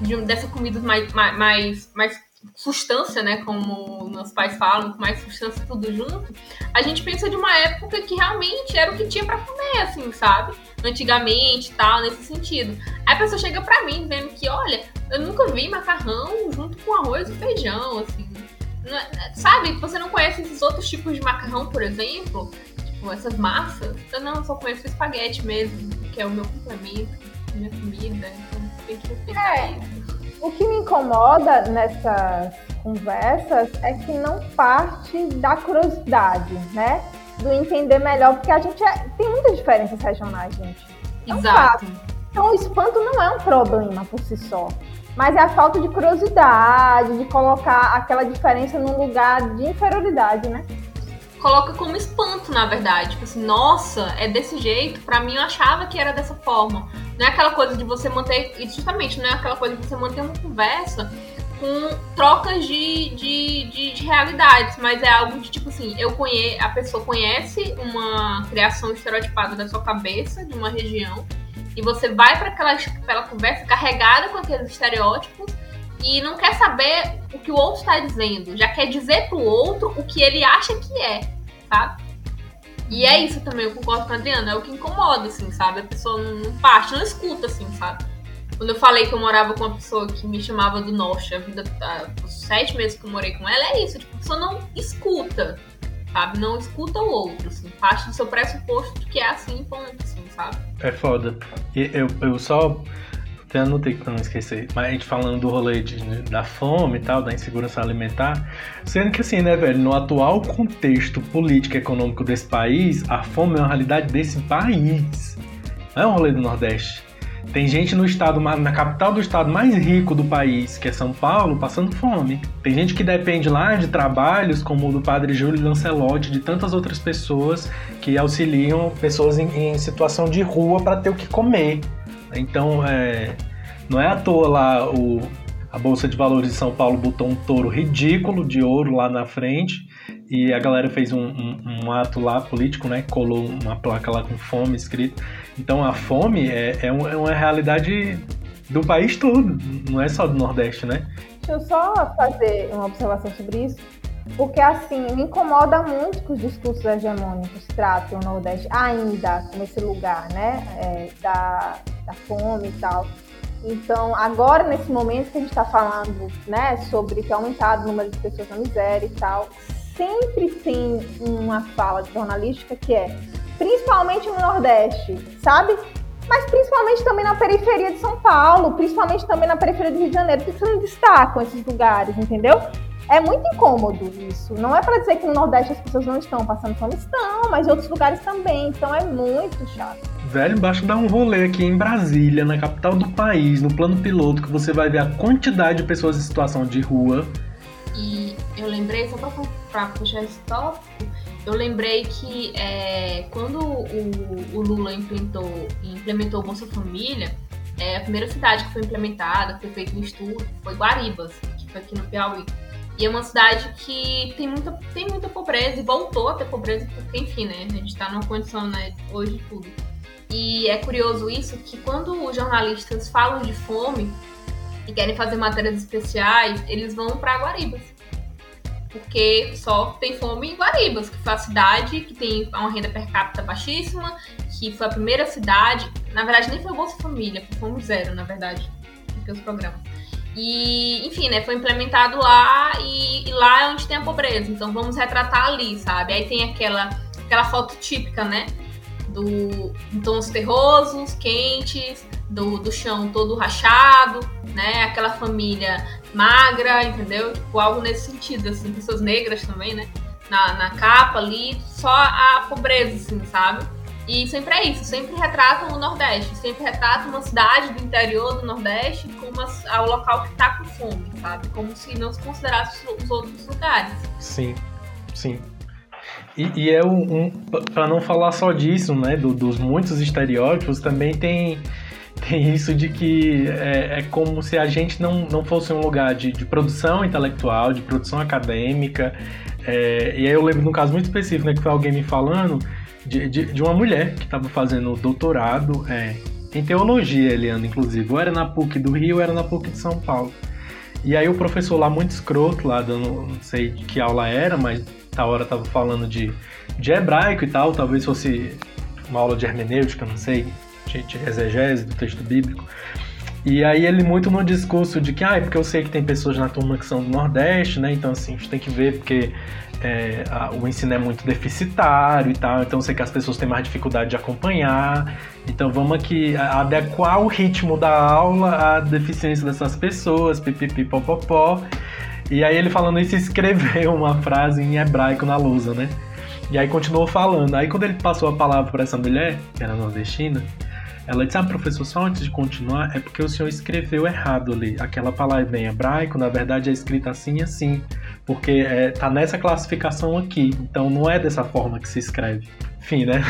de dessa comida mais, mais, mais, substância, né? Como meus pais falam, com mais substância tudo junto, a gente pensa de uma época que realmente era o que tinha pra comer, assim, sabe? Antigamente e tal, nesse sentido. Aí a pessoa chega pra mim dizendo que, olha, eu nunca vi macarrão junto com arroz e feijão, assim. Não é- sabe? Você não conhece esses outros tipos de macarrão, por exemplo? Tipo, essas massas. Eu não, eu só conheço espaguete mesmo, que é o meu complemento, minha comida. Então tem que respeitar É. isso. O que me incomoda nessas conversas é que não parte da curiosidade, né? Do entender melhor, porque a gente é- tem muitas diferenças regionais, gente. É Exato. Então o espanto não é um problema por si só. Mas é a falta de curiosidade, de colocar aquela diferença num lugar de inferioridade, né? Coloca como espanto, na verdade. Tipo assim, nossa, é desse jeito. Pra mim, eu achava que era dessa forma. Não é aquela coisa de você manter. E justamente, não é aquela coisa de você manter uma conversa com trocas de, de, de, de realidades. Mas é algo de tipo assim, eu conhe... a pessoa conhece uma criação estereotipada da sua cabeça, de uma região. E você vai para aquela, aquela conversa carregada com aqueles estereótipos e não quer saber o que o outro está dizendo, já quer dizer pro outro o que ele acha que é, sabe? E é isso também, eu concordo com a Adriana, é o que incomoda, assim, sabe? A pessoa não, não parte, não escuta, assim, sabe? Quando eu falei que eu morava com uma pessoa que me chamava do norte, a vida, a, os sete meses que eu morei com ela, é isso, tipo, a pessoa não escuta, sabe? Não escuta o outro, assim, parte do seu pressuposto de que é assim, ponto, assim, sabe? É foda. Eu, eu só até anotei pra não esquecer, mas a gente falando do rolê de, da fome e tal, da insegurança alimentar, sendo que assim, né, velho, no atual contexto político e econômico desse país, a fome é uma realidade desse país. Não é um rolê do Nordeste. Tem gente no estado, na capital do estado mais rico do país, que é São Paulo, passando fome. Tem gente que depende lá de trabalhos como o do padre Júlio Lancelotti, de tantas outras pessoas que auxiliam pessoas em, em situação de rua para ter o que comer. Então, é, não é à toa lá o, a Bolsa de Valores de São Paulo botou um touro ridículo de ouro lá na frente e a galera fez um, um, um, ato lá político, né? Colou uma placa lá com fome escrito. Então a fome é, é, um, é uma realidade do país todo, não é só do Nordeste, né? Deixa eu só fazer uma observação sobre isso. Porque, assim, me incomoda muito que os discursos hegemônicos tratem o Nordeste ainda como esse lugar, né? É, da, da fome e tal. Então, agora, nesse momento que a gente está falando, né, sobre ter aumentado o número de pessoas na miséria e tal, sempre tem uma fala jornalística que é, principalmente no Nordeste, sabe? Mas principalmente também na periferia de São Paulo, principalmente também na periferia do Rio de Janeiro, porque você não destacam esses lugares, entendeu? É muito incômodo isso. Não é para dizer que no Nordeste as pessoas não estão passando fome, estão, mas em outros lugares também. Então é muito chato. Velho, basta dar um rolê aqui em Brasília, na capital do país, no plano piloto, que você vai ver a quantidade de pessoas em situação de rua. E eu lembrei, só para puxar esse tópico, eu lembrei que é, quando o, o, Lula implementou, implementou o Bolsa Família, é, a primeira cidade que foi implementada, que foi feito um estudo, foi Guaribas, que foi aqui no Piauí. E é uma cidade que tem muita, tem muita pobreza e voltou a ter pobreza, porque, enfim, né? A gente está numa condição, né, hoje de tudo. E é curioso isso, que quando os jornalistas falam de fome e querem fazer matérias especiais, eles vão para Guaribas. Porque só tem fome em Guaribas, que foi a cidade que tem uma renda per capita baixíssima, que foi a primeira cidade. Na verdade, nem foi Bolsa Família, foi Fome Zero, na verdade, porque os programas e, enfim, né, foi implementado lá e, e, lá é onde tem a pobreza. Então vamos retratar ali, sabe? Aí tem aquela, aquela foto típica, né? Do, tons terrosos, quentes, do, do chão todo rachado, né? Aquela família magra, entendeu? Tipo, algo nesse sentido, assim, pessoas negras também, né? Na, na capa ali, só a pobreza, assim, sabe? E sempre é isso, sempre retratam o Nordeste, sempre retratam uma cidade do interior do Nordeste como a, o local que está com fome, sabe? Como se não se considerasse os outros lugares. Sim, sim. E, e é um, um para não falar só disso, né, do, dos muitos estereótipos, também tem [laughs] tem isso de que é, é, como se a gente não, não fosse um lugar de, de produção intelectual, de produção acadêmica. É, e aí eu lembro de um caso muito específico, né, que foi alguém me falando de, de, de uma mulher que estava fazendo doutorado é, em teologia, Eliana, inclusive. Ou era na PUC do Rio, ou era na PUC de São Paulo. E aí o professor lá, muito escroto, lá dando, não sei que aula era, mas a hora tava falando de, de hebraico e tal, talvez fosse uma aula de hermenêutica, não sei, de, de exegese do texto bíblico. E aí ele muito no discurso de que, ah, é porque eu sei que tem pessoas na turma que são do Nordeste, né? Então assim, a gente tem que ver porque é, a, o ensino é muito deficitário e tal, então eu sei que as pessoas têm mais dificuldade de acompanhar. Então vamos aqui adequar o ritmo da aula à deficiência dessas pessoas, pipipipopopó. E aí ele falando isso, [laughs] escreveu uma frase em hebraico na lousa, né? E aí continuou falando. Aí quando ele passou a palavra para essa mulher, que era nordestina, ela disse: Ah, professor, só antes de continuar, é porque o senhor escreveu errado ali. Aquela palavra em hebraico, na verdade, é escrita assim e assim. Porque é, tá nessa classificação aqui. Então não é dessa forma que se escreve. Enfim, né?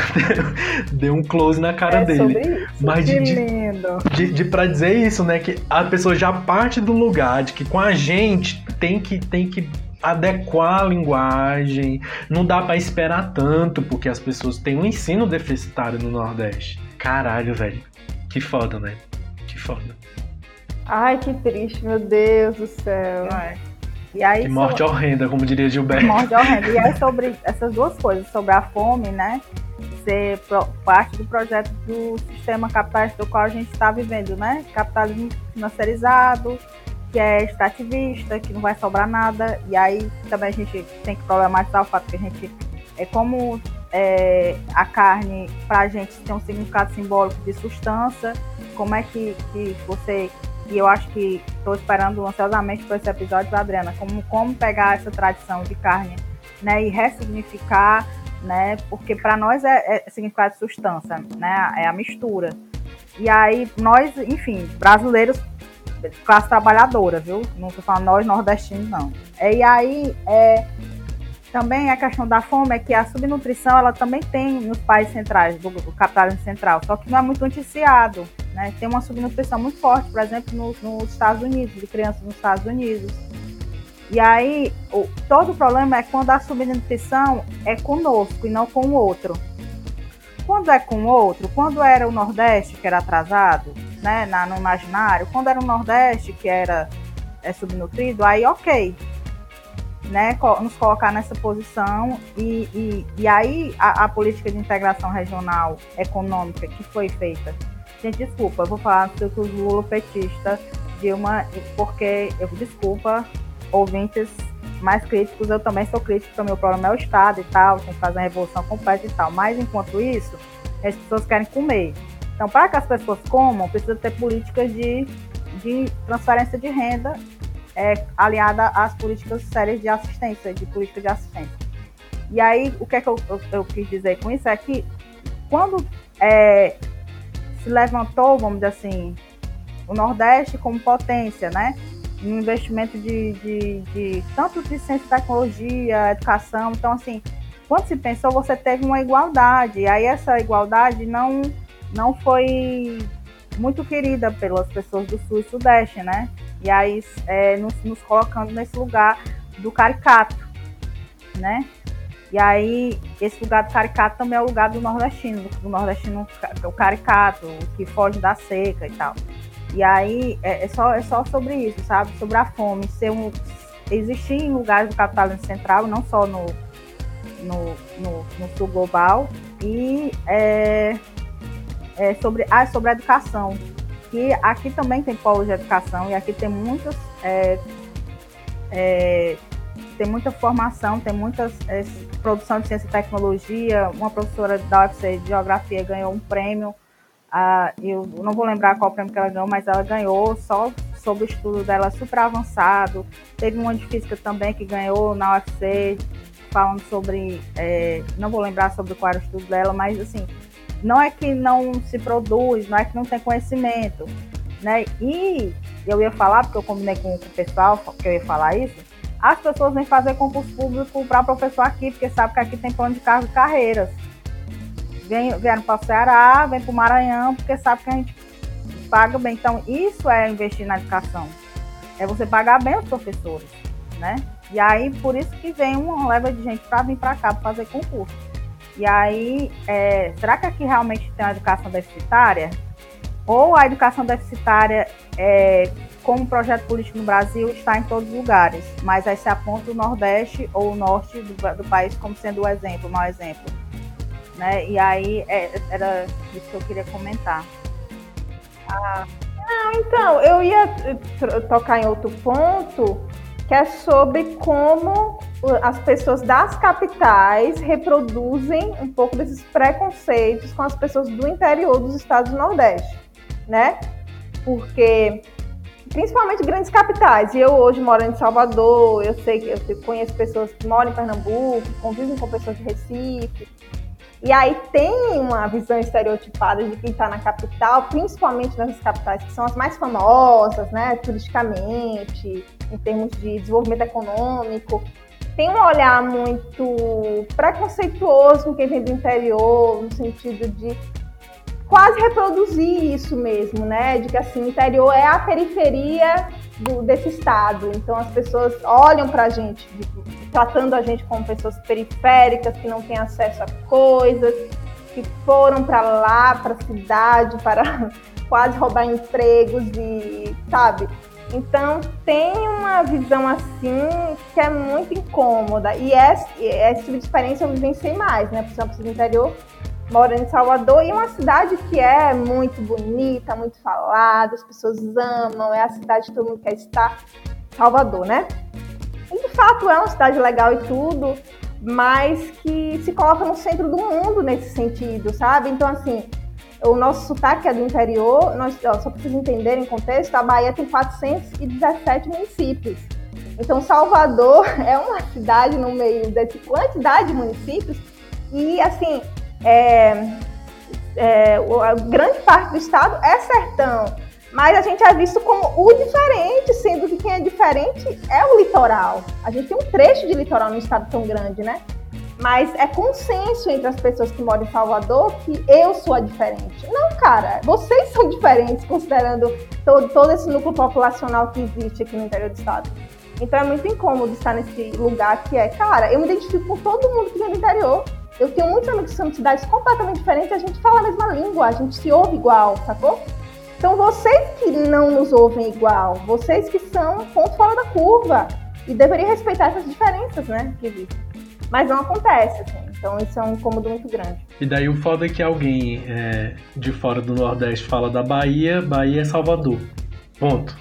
[laughs] Deu um close na cara é dele. Isso. Mas de, lindo. De, de pra dizer isso, né? Que a pessoa já parte do lugar de que com a gente tem que, tem que adequar a linguagem, não dá para esperar tanto, porque as pessoas têm um ensino deficitário no Nordeste. Caralho, velho. Que foda, né? Que foda. Ai, que triste, meu Deus do céu. É. E aí, que morte so... horrenda, como diria Gilberto. Morte horrenda. E é sobre essas duas coisas, sobre a fome, né? Ser parte do projeto do sistema capitalista do qual a gente está vivendo, né? Capitalismo financiarizado, que é extrativista, que não vai sobrar nada. E aí também a gente tem que problematizar o fato que a gente é como é, a carne para a gente tem um significado simbólico de substância. Como é que, que você e eu acho que estou esperando ansiosamente por esse episódio, Adriana, como, como pegar essa tradição de carne né, e ressignificar, né, porque para nós é, é significado de substância, né, é a mistura. E aí nós, enfim, brasileiros, classe trabalhadora, viu? Não estou falando nós nordestinos, não. E aí, é, também a questão da fome é que a subnutrição ela também tem nos países centrais, do, do capitalismo central, só que não é muito noticiado. Né? Tem uma subnutrição muito forte, por exemplo, nos, Estados Unidos, de crianças nos Estados Unidos. E aí, o, todo o problema é quando a subnutrição é conosco e não com o outro. Quando é com o outro, quando era o Nordeste que era atrasado, né, na, no imaginário, quando era o Nordeste que era é, subnutrido, aí ok, né, nos colocar nessa posição e, e, e aí a, a, política de integração regional econômica que foi feita. Gente, desculpa, eu vou falar do Lula petista, Dilma, porque eu desculpa, ouvintes mais críticos, eu também sou crítico, o meu problema é o Estado e tal, tem que fazer uma revolução completa e tal. Mas enquanto isso, as pessoas querem comer. Então, para que as pessoas comam, precisa ter políticas de, de transferência de renda é, aliada às políticas sérias de assistência, de política de assistência. E aí, o que é que eu, eu, eu quis dizer com isso é que quando é, se levantou, vamos dizer assim, o Nordeste como potência, né? Um investimento de, de, de tanto de ciência e tecnologia, educação. Então, assim, quando se pensou, você teve uma igualdade. E aí essa igualdade não, não foi muito querida pelas pessoas do Sul e Sudeste, né? E aí é, nos, nos colocando nesse lugar do caricato, né? E aí, esse lugar do caricato também é o lugar do nordestino, do nordestino, o caricato, que foge da seca e tal. E aí, é, é, só, é só sobre isso, sabe? Sobre a fome, ser um, existir em lugares do capitalismo central, não só no, no, no, no sul global, e é, é sobre, ah, sobre a educação, que aqui também tem polo de educação e aqui tem muitas é, é, tem muita formação, tem muita é, produção de ciência e tecnologia. Uma professora da UFC de geografia ganhou um prêmio. Ah, eu não vou lembrar qual prêmio que ela ganhou, mas ela ganhou só sobre o estudo dela super avançado. Teve uma de física também que ganhou na UFC, falando sobre. É, não vou lembrar sobre qual era o estudo dela, mas assim, não é que não se produz, não é que não tem conhecimento, né? E eu ia falar, porque eu combinei com, o pessoal que eu ia falar isso, as pessoas vêm fazer concurso público para professor aqui, porque sabe que aqui tem plano de cargo e carreiras. Vem, vieram para o Ceará, vem para o Maranhão, porque sabe que a gente paga bem. Então, isso é investir na educação. É você pagar bem os professores, né? E aí, por isso que vem uma leva de gente para vir para cá para fazer concurso. E aí, é, será que aqui realmente tem uma educação deficitária? Ou a educação deficitária, é, como projeto político no Brasil, está em todos os lugares, mas aí se aponta o Nordeste ou o Norte do, do país como sendo o exemplo, o mau exemplo. Né? E aí, é, era isso que eu queria comentar. Ah, então, eu ia tocar em outro ponto, que é sobre como as pessoas das capitais reproduzem um pouco desses preconceitos com as pessoas do interior dos estados do Nordeste, né? Porque principalmente grandes capitais. E eu hoje moro em Salvador, eu sei que eu conheço pessoas que moram em Pernambuco, convivem com pessoas de Recife. E aí tem uma visão estereotipada de quem está na capital, principalmente nessas capitais que são as mais famosas, né, turisticamente, em termos de desenvolvimento econômico. Tem um olhar muito preconceituoso com quem vem do interior, no sentido de quase reproduzir isso mesmo, né? De que assim, o interior é a periferia do, desse estado. Então as pessoas olham para a gente, tratando a gente como pessoas periféricas, que não têm acesso a coisas, que foram para lá, para a cidade, para [laughs] quase roubar empregos e, sabe? Então tem uma visão assim que é muito incômoda. E esse, esse tipo de experiência eu vivenciei mais, né? Por exemplo, no interior, moro em Salvador, e uma cidade que é muito bonita, muito falada, as pessoas amam, é a cidade que todo mundo quer estar, Salvador, né? E de fato é uma cidade legal e tudo, mas que se coloca no centro do mundo nesse sentido, sabe? Então, assim, o nosso sotaque é do interior, nós, ó, só para vocês entenderem o contexto, a Bahia tem 417 municípios. Então, Salvador [laughs] é uma cidade no meio dessa quantidade de municípios e, assim, é, é, a grande parte do estado é sertão, mas a gente é visto como o diferente, sendo que quem é diferente é o litoral. A gente tem um trecho de litoral no estado tão grande, né? Mas é consenso entre as pessoas que moram em Salvador que eu sou a diferente. Não, cara, vocês são diferentes, considerando todo, todo esse núcleo populacional que existe aqui no interior do estado. Então é muito incômodo estar nesse lugar que é, cara, eu me identifico com todo mundo que vem do interior. Eu tenho muitos amigos que são de cidades completamente diferentes, a gente fala a mesma língua, a gente se ouve igual, sacou? Então vocês que não nos ouvem igual, vocês que são ponto fora da curva e deveriam respeitar essas diferenças, né, que existem. Mas não acontece, assim. Então isso é um incômodo muito grande. E daí o foda é que alguém é, de fora do Nordeste fala da Bahia, Bahia é Salvador. Ponto.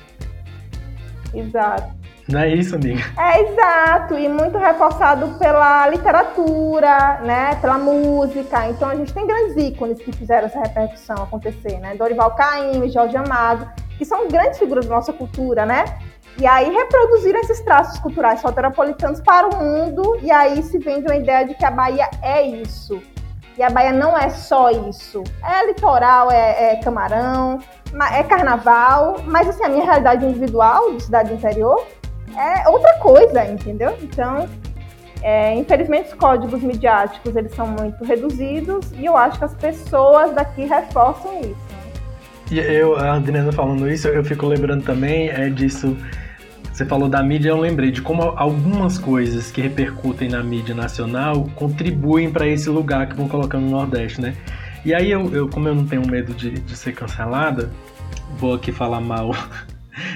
Exato. Não é isso, amiga? É, exato, e muito reforçado pela literatura, né, pela música. Então a gente tem grandes ícones que fizeram essa repercussão acontecer, né? Dorival Caymmi, Jorge Amado, que são grandes figuras da nossa cultura, né? E aí reproduziram esses traços culturais soteropolitanos para o mundo, e aí se vende uma ideia de que a Bahia é isso. E a Bahia não é só isso. É litoral, é, é camarão, é carnaval, mas assim, a minha realidade individual de cidade interior é outra coisa, entendeu? Então, é, infelizmente os códigos midiáticos eles são muito reduzidos e eu acho que as pessoas daqui reforçam isso. E eu, a Adriana falando isso, eu fico lembrando também é disso. Você falou da mídia, eu lembrei de como algumas coisas que repercutem na mídia nacional contribuem para esse lugar que vão colocando no Nordeste, né? E aí eu, eu como eu não tenho medo de, de ser cancelada, vou aqui falar mal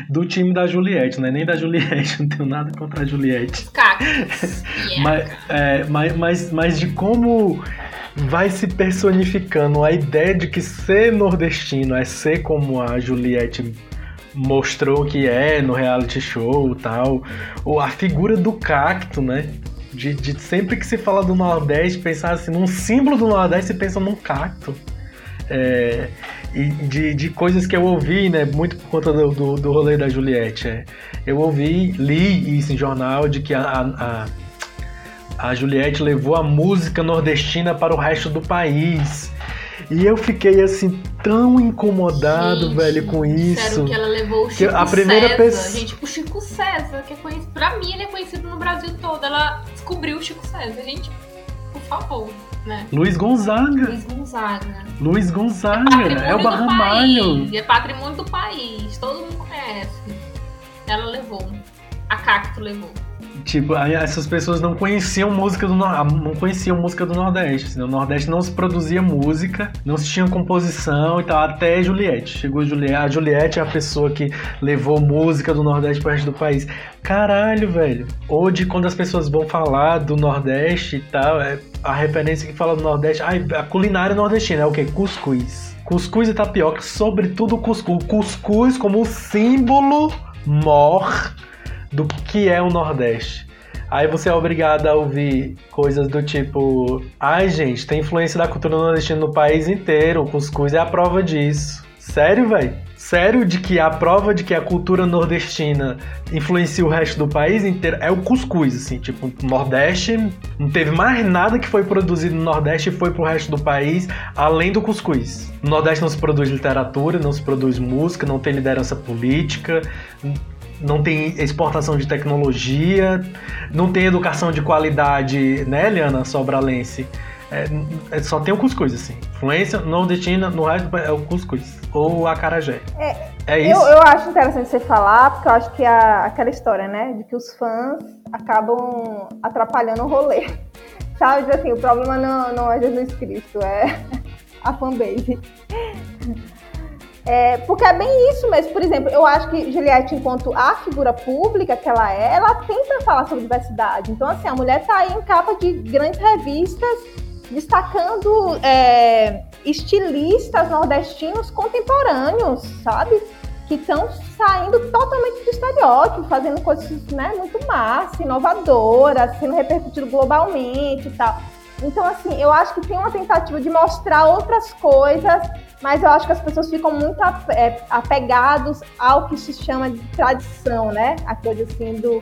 do time da Juliette, não é nem da Juliette, [laughs] não tenho nada contra a Juliette. Yeah. [laughs] mas, é, mas, mas, mas de como vai se personificando a ideia de que ser nordestino é ser como a Juliette mostrou que é no reality show e tal. Ou a figura do cacto, né? De, de, sempre que se fala do Nordeste, pensar assim, num símbolo do Nordeste, você pensa num cacto. É, e de, de coisas que eu ouvi, né, muito por conta do, do, do rolê da Juliette. É. Eu ouvi, li isso em jornal, de que a, a, a Juliette levou a música nordestina para o resto do país. E eu fiquei assim tão incomodado, Gente, velho, com isso. Que ela levou o Chico a primeira César. pessoa- Gente, o Chico César, que é conhecido. Pra mim, ele é conhecido no Brasil todo. Ela descobriu o Chico César. Gente, por favor, né? Luiz Gonzaga. Luiz Gonzaga. Luiz Gonzaga. Patrimônio É o Barramalho. É patrimônio do país. Todo mundo conhece. Ela levou. A Cacto levou. Tipo, essas pessoas não conheciam música do Nor- não conheciam música do Nordeste. assim, No Nordeste não se produzia música, não se tinha composição e tal, até Juliette. Chegou Juliette, a Juliette é a pessoa que levou música do Nordeste para o resto do país. Caralho, velho. Hoje, quando as pessoas vão falar do Nordeste e tal, é a referência que fala do Nordeste, ai, a culinária nordestina é o quê? Cuscuz. Cuscuz e tapioca, sobretudo cuscuz. Cuscuz como símbolo mor do que é o Nordeste. Aí você é obrigado a ouvir coisas do tipo: ai, gente, tem influência da cultura nordestina no país inteiro, o cuscuz é a prova disso. Sério, velho? Sério de que a prova de que a cultura nordestina influencia o resto do país inteiro é o cuscuz, assim, tipo, o Nordeste não teve mais nada que foi produzido no Nordeste e foi pro resto do país além do cuscuz. No Nordeste não se produz literatura, não se produz música, não tem liderança política, não tem exportação de tecnologia, não tem educação de qualidade, né, Eliana Sobralense? É, é, só tem o cuscuz, assim. Influência nordestina no resto é o cuscuz. Ou o acarajé. É, É isso? Eu, eu acho interessante você falar, porque eu acho que a, aquela história, né, de que os fãs acabam atrapalhando o rolê. [laughs] Sabe, assim, o problema não, não é Jesus Cristo, é [laughs] a fanbase. É, porque é bem isso mesmo. Por exemplo, eu acho que Juliette, enquanto a figura pública que ela é, ela tenta falar sobre diversidade. Então, assim, a mulher tá aí em capa de grandes revistas, destacando é, estilistas nordestinos contemporâneos, sabe? que estão saindo totalmente do estereótipo, fazendo coisas né, muito massa, inovadoras, sendo repercutido globalmente e tal. Então, assim, eu acho que tem uma tentativa de mostrar outras coisas, mas eu acho que as pessoas ficam muito é, apegados ao que se chama de tradição, né? A coisa assim do,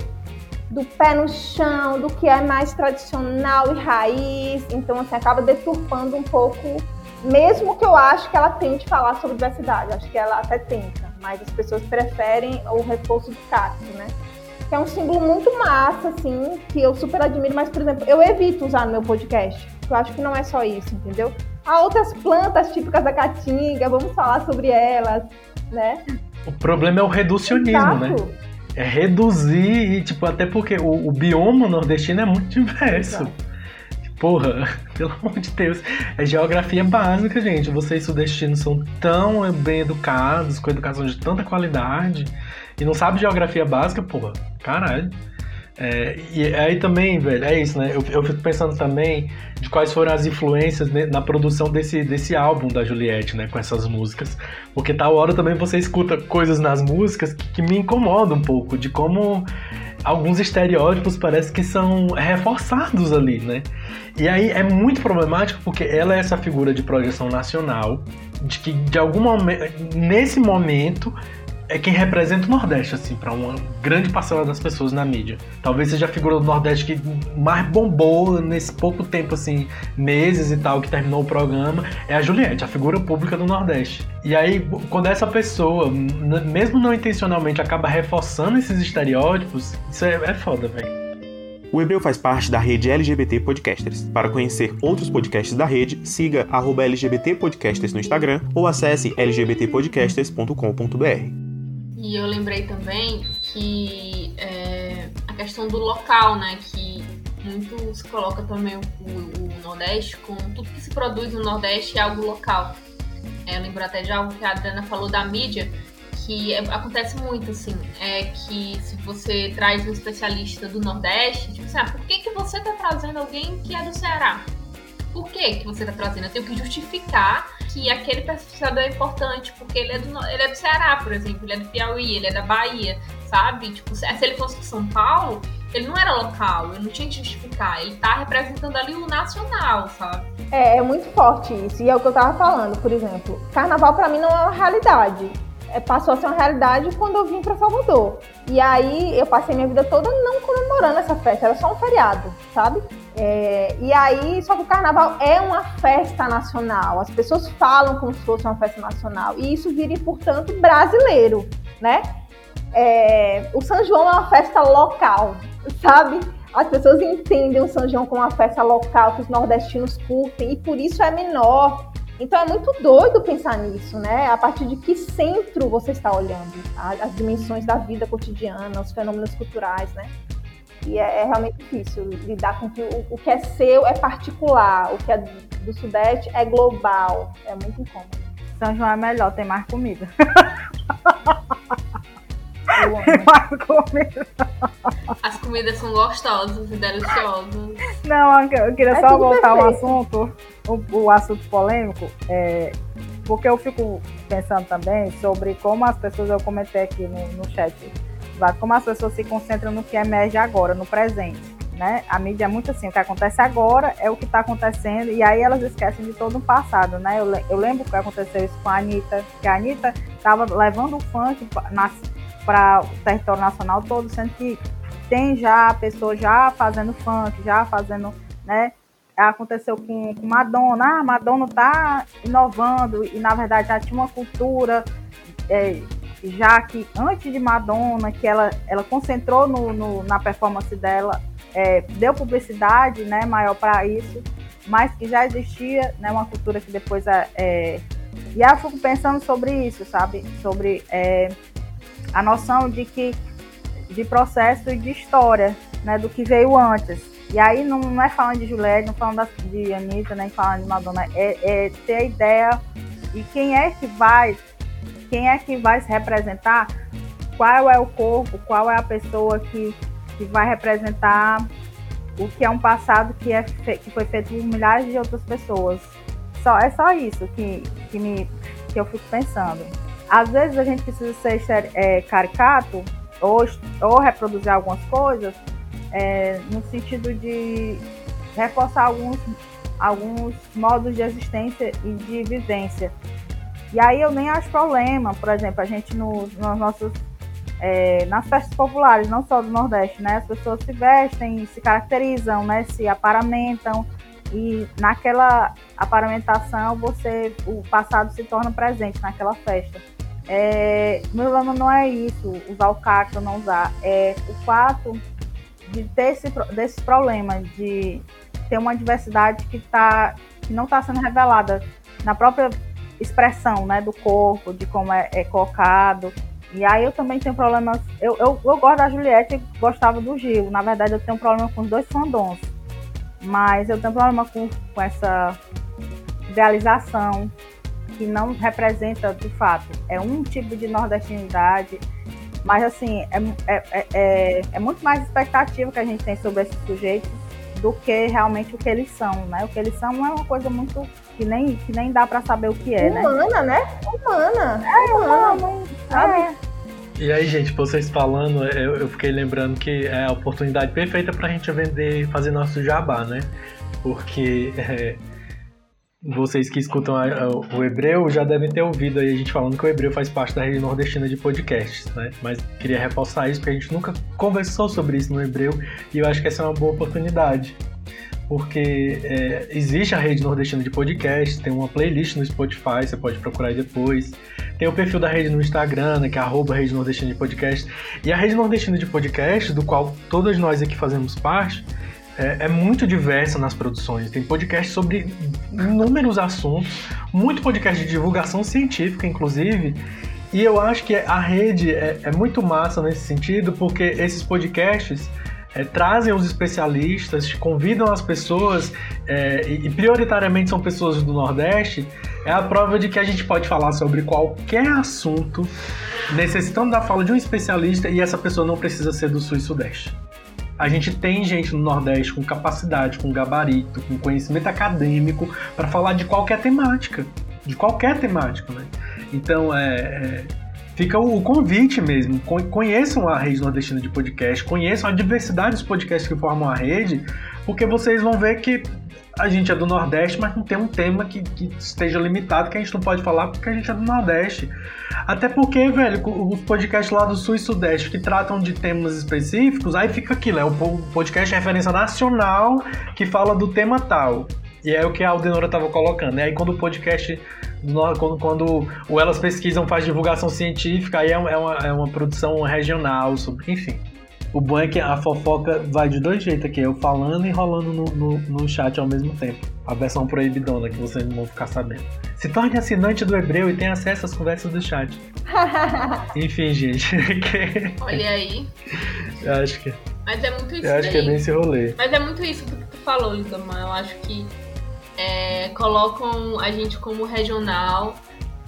do pé no chão, do que é mais tradicional e raiz. Então, assim, acaba deturpando um pouco, mesmo que eu acho que ela tente falar sobre diversidade, acho que ela até tenta, mas as pessoas preferem o reforço de cacto, né? que é um símbolo muito massa, assim, que eu super admiro, mas, por exemplo, eu evito usar no meu podcast. Eu acho que não é só isso, entendeu? Há outras plantas típicas da Caatinga, vamos falar sobre elas, né? O problema é o reducionismo, né? Exato. né? É reduzir e, tipo, até porque o, o bioma nordestino é muito diverso. Exato. Porra, [laughs] pelo amor de Deus. É geografia básica, gente. Vocês sudestinos são tão bem educados, com educação de tanta qualidade e não sabe geografia básica, porra, caralho. É, e aí também, velho, é isso, né? Eu, eu fico pensando também de quais foram as influências na produção desse, desse álbum da Juliette, né? Com essas músicas. Porque tal hora também você escuta coisas nas músicas que, que me incomodam um pouco, de como alguns estereótipos parece que são reforçados ali, né? E aí é muito problemático porque ela é essa figura de projeção nacional, de que de algum momento, nesse momento, é quem representa o Nordeste, assim, para uma grande parcela das pessoas na mídia. Talvez seja a figura do Nordeste que mais bombou nesse pouco tempo, assim, meses e tal, que terminou o programa, é a Juliette, a figura pública do Nordeste. E aí, quando essa pessoa, mesmo não intencionalmente, acaba reforçando esses estereótipos, isso é, é foda, velho. O Hebreu faz parte da rede LGBT Podcasters. Para conhecer outros podcasts da rede, siga LGBT Podcasters no Instagram ou acesse lgbtpodcasters.com.br. E eu lembrei também que é, a questão do local, né? Que muito se coloca também o, o, Nordeste com tudo que se produz no Nordeste é algo local. É, eu lembro até de algo que a Adriana falou da mídia, que é, acontece muito, assim, é que se você traz um especialista do Nordeste, tipo assim, ah, por que, que você tá trazendo alguém que é do Ceará? Por que, que você está trazendo? Eu tenho que justificar que aquele pesquisador é importante, porque ele é, do, ele é do Ceará, por exemplo, ele é do Piauí, ele é da Bahia, sabe? Tipo, se ele fosse de São Paulo, ele não era local, eu não tinha que justificar. Ele tá representando ali o nacional, sabe? É, é muito forte isso. E é o que eu tava falando, por exemplo. Carnaval para mim não é uma realidade. É, passou a ser uma realidade quando eu vim para Salvador. E aí eu passei minha vida toda não comemorando essa festa, era só um feriado, sabe? É, e aí, só que o carnaval é uma festa nacional, as pessoas falam como se fosse uma festa nacional, e isso vira, portanto, brasileiro, né? É, o São João é uma festa local, sabe? As pessoas entendem o São João como uma festa local que os nordestinos curtem, e por isso é menor. Então é muito doido pensar nisso, né? A partir de que centro você está olhando, as dimensões da vida cotidiana, os fenômenos culturais, né? E é, é realmente difícil lidar com que o, o, que é seu é particular, o que é do Sudeste é global. É muito incômodo. São João é melhor, tem mais comida. [laughs] Tem mais comida. As comidas são gostosas e deliciosas. Não, eu queria é só voltar ao assunto, o, o assunto polêmico. É, porque eu fico pensando também sobre como as pessoas, eu comentei aqui no, no chat, como as pessoas se concentram no que emerge agora, no presente. Né? A mídia é muito assim, o que acontece agora é o que está acontecendo, e aí elas esquecem de todo o passado, né? Eu, eu lembro que aconteceu isso com a Anitta, que a Anitta estava levando o funk para o território nacional todo, sendo que tem já pessoas já fazendo funk, já fazendo, né? Aconteceu com, com Madonna, ah, Madonna tá inovando, e na verdade já tinha uma cultura é, já que antes de Madonna, que ela, ela concentrou no, no na performance dela, é, deu publicidade né, maior para isso, mas que já existia né, uma cultura que depois é, é e eu fico pensando sobre isso, sabe? Sobre é, a noção de que de processo e de história, né? Do que veio antes. E aí não, não é falando de Juliette, não falando de Anitta, nem falando de Madonna, é, é ter a ideia e quem é que vai quem é que vai se representar, qual é o corpo, qual é a pessoa que, que vai representar o que é um passado que, é que foi feito por milhares de outras pessoas. Só, é só isso que, que, me, que eu fico pensando. Às vezes a gente precisa ser é, caricato ou, ou reproduzir algumas coisas é, no sentido de reforçar alguns, alguns modos de existência e de vivência. E aí eu nem acho problema, por exemplo, a gente no, nos nossos é, nas festas populares, não só do Nordeste, né? As pessoas se vestem, se caracterizam, né? Se aparamentam e naquela aparamentação você o passado se torna presente naquela festa. É, meu problema não é isso, usar o caixa ou não usar, é o fato de ter esse, desse problema de ter uma diversidade que, tá, que não está sendo revelada na própria expressão né, do corpo, de como é, é colocado. E aí eu também tenho problemas. Eu, eu, eu gosto da Juliette e gostava do Gil. Na verdade, eu tenho um problema com os dois fandoms. Mas eu tenho problema com, com essa idealização que não representa de fato. É um tipo de nordestinidade, mas assim, é, é, é, é, muito mais expectativa que a gente tem sobre esses sujeitos do que realmente o que eles são, né? O que eles são é uma coisa muito que nem, que nem dá para saber o que é, humana, né? né? Humana. É, humana, sabe? É. E aí, gente, vocês falando, eu, eu fiquei lembrando que é a oportunidade perfeita pra gente vender, fazer nosso jabá, né? Porque é, vocês que escutam a, a, o Hebreu já devem ter ouvido aí a gente falando que o Hebreu faz parte da rede nordestina de podcasts, né? Mas queria reforçar isso porque a gente nunca conversou sobre isso no Hebreu e eu acho que essa é uma boa oportunidade. Porque é, existe a rede nordestina de podcasts, tem uma playlist no Spotify, você pode procurar aí depois. Tem o perfil da rede no Instagram, né, que é Rede Nordestina de Podcast. E a Rede Nordestina de Podcast, do qual todas nós aqui fazemos parte, é, é, muito diversa nas produções. Tem podcast sobre inúmeros assuntos, muito podcast de divulgação científica, inclusive. E eu acho que a rede é, é muito massa nesse sentido, porque esses podcasts é, trazem os especialistas, convidam as pessoas, é, e prioritariamente são pessoas do Nordeste, é a prova de que a gente pode falar sobre qualquer assunto, necessitando da fala de um especialista, e essa pessoa não precisa ser do Sul e Sudeste. A gente tem gente no Nordeste com capacidade, com gabarito, com conhecimento acadêmico para falar de qualquer temática. De qualquer temática, né? Então, é, é, fica o convite mesmo. Conheçam a rede nordestina de podcast, conheçam a diversidade dos podcasts que formam a rede, porque vocês vão ver que a gente é do Nordeste, mas não tem um tema que, que, esteja limitado que a gente não pode falar porque a gente é do Nordeste. Até porque, velho, os podcasts lá do Sul e Sudeste que tratam de temas específicos, aí fica aquilo, é o podcast de referência nacional que fala do tema tal. E é o que a Aldenora estava colocando. E aí quando o podcast, quando, quando o Elas Pesquisam faz divulgação científica, aí é uma, é uma produção regional, sobre, enfim. O bom é que a fofoca vai de dois jeitos aqui, eu falando e rolando no, no, no chat ao mesmo tempo. A versão proibidona que vocês não vão ficar sabendo. Se torne assinante do Hebreu e tenha acesso às conversas do chat. [laughs] Enfim, gente. [laughs] Olha aí. Eu acho que. Mas é muito isso. Eu acho daí. que é bem esse rolê. Mas é muito isso que tu falou, Lidama. Eu acho que é, colocam a gente como regional,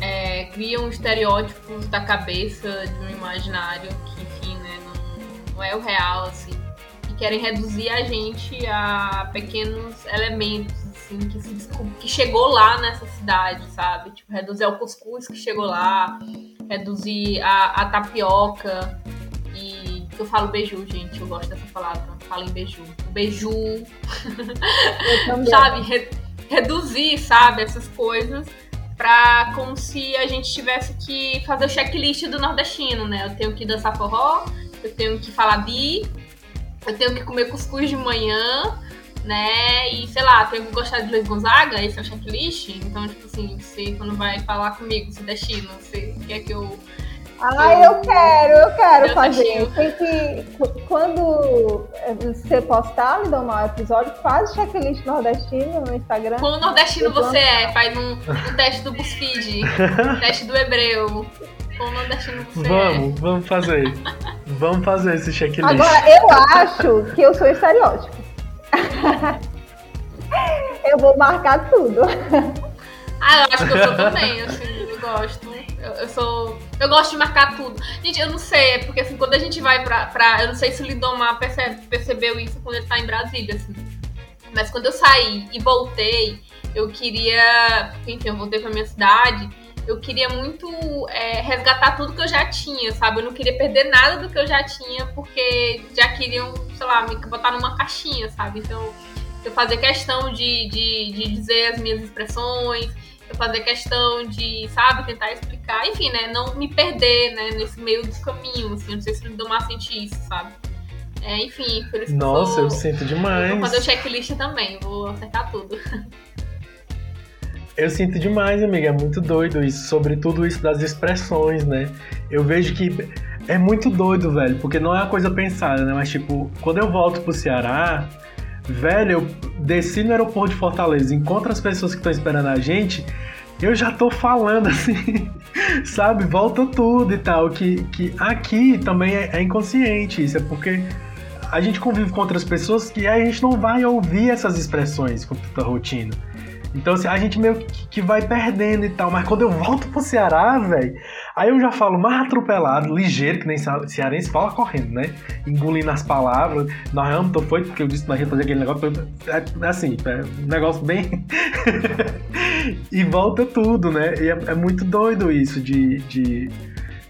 é, criam estereótipos da cabeça de um imaginário que, não, é o real, assim. E querem reduzir a gente a pequenos elementos, assim, que, se, que chegou lá nessa cidade, sabe? Tipo, reduzir ao cuscuz que chegou lá, reduzir a, a tapioca e eu falo beiju, gente, eu gosto dessa palavra. Falo em beiju. Beiju. [laughs] sabe? Re reduzir, sabe, essas coisas pra como se a gente tivesse que fazer o checklist do nordestino, né? Eu tenho que dançar forró, eu tenho que falar bi, eu tenho que comer cuscuz de manhã, né? E sei lá, tenho que gostar de Luiz Gonzaga, esse é o checklist. Então, tipo assim, você quando vai falar comigo, sudestino, você quer que eu ah, eu quero, eu quero fazer. Tem que. Quando você postar, me dá um episódio, faz o checklist nordestino no Instagram. Como nordestino você é? Faz um, um teste do BuzzFeed, um teste do hebreu. Nordestino? Vamos, vamos fazer. vamos fazer esse checklist. Agora, eu acho que eu sou estereótipo. [laughs] eu vou marcar tudo. Ah, eu acho que eu sou também, assim, eu gosto. Eu, eu, sou. Eu gosto de marcar tudo. Gente, eu não sei, é porque assim, quando a gente vai pra. pra eu não sei se o Lidomar percebe, percebeu isso quando ele tá em Brasília, assim. Mas quando eu saí e voltei, eu queria. Enfim, eu voltei pra minha cidade. Eu queria muito é, resgatar tudo que eu já tinha, sabe? Eu não queria perder nada do que eu já tinha, porque já queriam, sei lá, me botar numa caixinha, sabe? Então, eu fazia questão de, de, de dizer as minhas expressões, eu fazia questão de, sabe, tentar explicar, enfim, né? Não me perder, né, nesse meio do caminho, assim. Eu não sei se o Domar sente isso, sabe? É, enfim, por isso Nossa, que eu, eu sinto demais. Vou fazer o checklist também, vou acertar tudo. [laughs] Eu sinto demais, amiga. É muito doido isso, sobre tudo isso das expressões, né? Eu vejo que é muito doido, velho, porque não é uma coisa pensada, né? Mas, tipo, quando eu volto pro Ceará, velho, eu desci no aeroporto de Fortaleza, encontro as pessoas que estão esperando a gente, eu já tô falando [laughs] assim, sabe? Volta tudo e tal. Que, que aqui também é, é inconsciente isso, é porque a gente convive com outras pessoas que a gente não vai ouvir essas expressões com tanta rotina. Então, assim, a gente meio que, vai perdendo e tal. Mas quando eu volto pro Ceará, velho, aí eu já falo mais atropelado, ligeiro, que nem cearense fala correndo, né? Engolindo as palavras. Nós não tô foi porque eu disse que nós ia fazer aquele negócio. É, assim, é um negócio bem. [laughs] e volta tudo, né? E é, é muito doido isso de, de,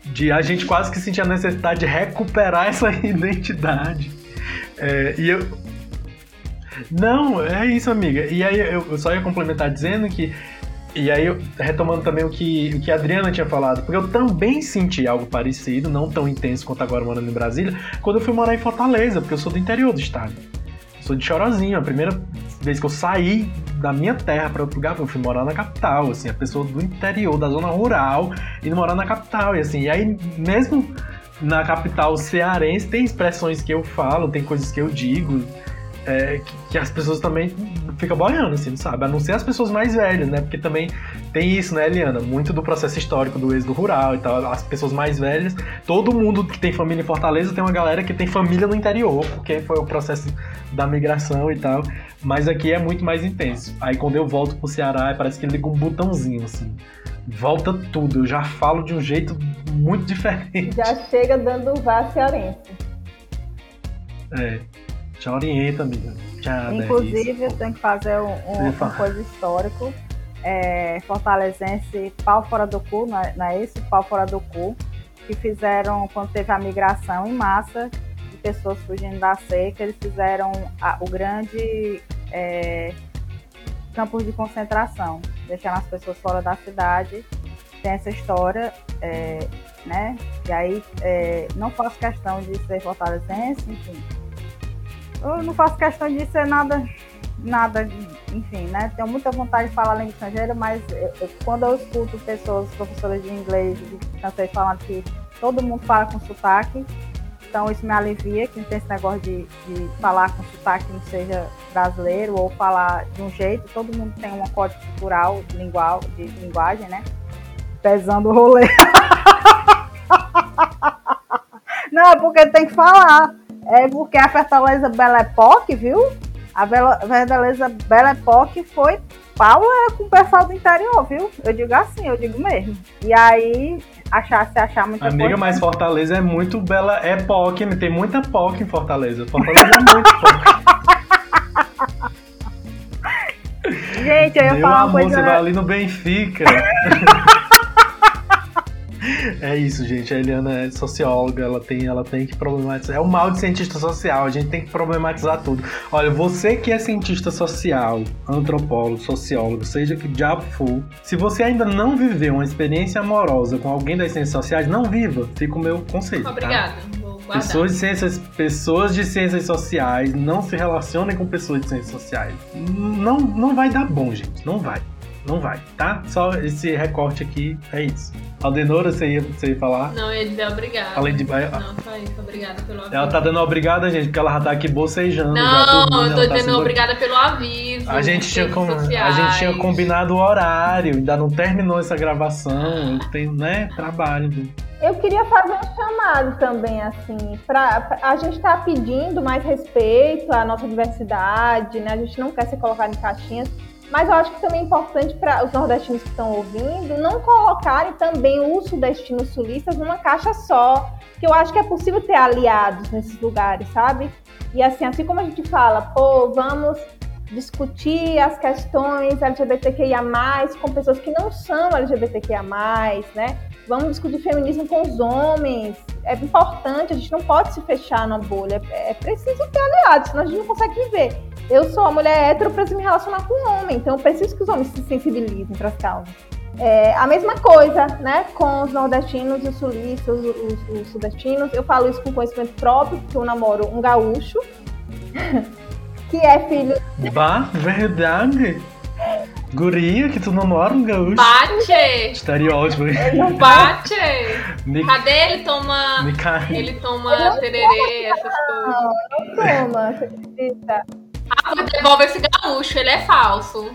de a gente quase que sentir a necessidade de recuperar [laughs] essa identidade. É, e eu, não, é isso, amiga. E aí eu só ia complementar dizendo que. E aí, retomando também o que, o que a Adriana tinha falado, porque eu também senti algo parecido, não tão intenso quanto agora morando em Brasília, quando eu fui morar em Fortaleza, porque eu sou do interior do estado. Sou de Chorozinho, a primeira vez que eu saí da minha terra para outro lugar, eu fui morar na capital, assim, a pessoa do interior, da zona rural, indo morar na capital, e assim, e aí mesmo na capital cearense tem expressões que eu falo, tem coisas que eu digo, é, que, que, as pessoas também ficam boiando, assim, sabe? A não ser as pessoas mais velhas, né? Porque também tem isso, né, Eliana? Muito do processo histórico do êxodo rural e tal. As pessoas mais velhas, todo mundo que tem família em Fortaleza tem uma galera que tem família no interior, porque foi o processo da migração e tal. Mas aqui é muito mais intenso. Aí quando eu volto pro Ceará, parece que liga um botãozinho, assim. Volta tudo, eu já falo de um jeito muito [laughs] diferente. Já chega dando vá cearense. É. Já orienta, amiga. Inclusive, eu tenho que fazer um, um, uma coisa histórica. É, fortalezense, pau fora do cu, não é, não é isso? Pau fora do cu, que fizeram quando teve a migração em massa de pessoas fugindo da seca, eles fizeram a, o grande é, campos de concentração, deixando as pessoas fora da cidade. Tem essa história, é, né? E aí, é, não faço questão de ser fortalezense, enfim, eu não faço questão de ser nada, nada, enfim, né? Tenho muita vontade de falar língua estrangeira, mas eu, eu, quando eu escuto pessoas, professoras de inglês, de francês falando que todo mundo fala com sotaque, então isso me alivia, que não tem esse negócio de, de falar com sotaque que não seja brasileiro ou falar de um jeito, todo mundo tem um código cultural, lingual, de linguagem, né? Pesando o rolê. [laughs] não, é porque tem que falar. É porque a Fortaleza Belle Époque, viu? A Fortaleza Belle Époque foi pau é com o pessoal do interior, viu? Eu digo assim, eu digo mesmo. E aí, achar se achar muito Amiga, importante. mas Fortaleza é muito Bela Époque, tem muita POC em Fortaleza. Fortaleza é muito POC. [laughs] Gente, eu ia Meu falar amor, uma coisa. Você vai ali no Benfica. [laughs] É isso, gente. A Eliana é socióloga, ela tem, ela tem que problematizar. É o mal de cientista social, a gente tem que problematizar tudo. Olha, você que é cientista social, antropólogo, sociólogo, seja que diabo for, se você ainda não viveu uma experiência amorosa com alguém das ciências sociais, não viva. Fica o meu conselho. Tá? Obrigada. Guardar. Pessoas de, ciências, pessoas de ciências sociais não se relacionem com pessoas de ciências sociais. Não, não vai dar bom, gente. Não vai. Não vai, tá? Só esse recorte aqui é isso. Aldenora, você ia, você ia falar? Não, eu ia dizer obrigada. Além de. Não, só isso. Obrigada pelo aviso. Ela tá dando obrigada, gente, porque ela já tá aqui bocejando. já Não, dormindo, eu tô tá dizendo se- obrigada pelo aviso. A gente, tinha com- a gente tinha combinado o horário, ainda não terminou essa gravação. Tem, né? Trabalho. Eu queria fazer um chamado também, assim, pra, pra- a gente está pedindo mais respeito à nossa diversidade, né? A gente não quer ser colocado em caixinhas, mas eu acho que também é importante para os nordestinos que estão ouvindo não colocarem também os sudestinos sulistas numa caixa só, que eu acho que é possível ter aliados nesses lugares, sabe? E assim, assim como a gente fala, pô, vamos discutir as questões LGBTQIA+, com pessoas que não são LGBTQIA+, né? Vamos discutir feminismo com os homens. É importante, a gente não pode se fechar na bolha. É, é preciso ter aliados, senão a gente não consegue viver. Eu sou uma mulher hétero, preciso me relacionar com um homem, então eu preciso que os homens se sensibilizem para as causas. É, a mesma coisa, né, com os nordestinos e os sulistas, os, os, os sudestinos. Eu falo isso com conhecimento próprio, porque eu namoro um gaúcho, [laughs] que é filho. Bah, verdade? Guria, que tu namora um gaúcho. Bate! Estereótipo. Não bate! Me- Cadê ele toma. me cai. Ele toma tererê, essas coisas. Não, não toma, você acredita? Ah, devolve esse gaúcho, ele é falso.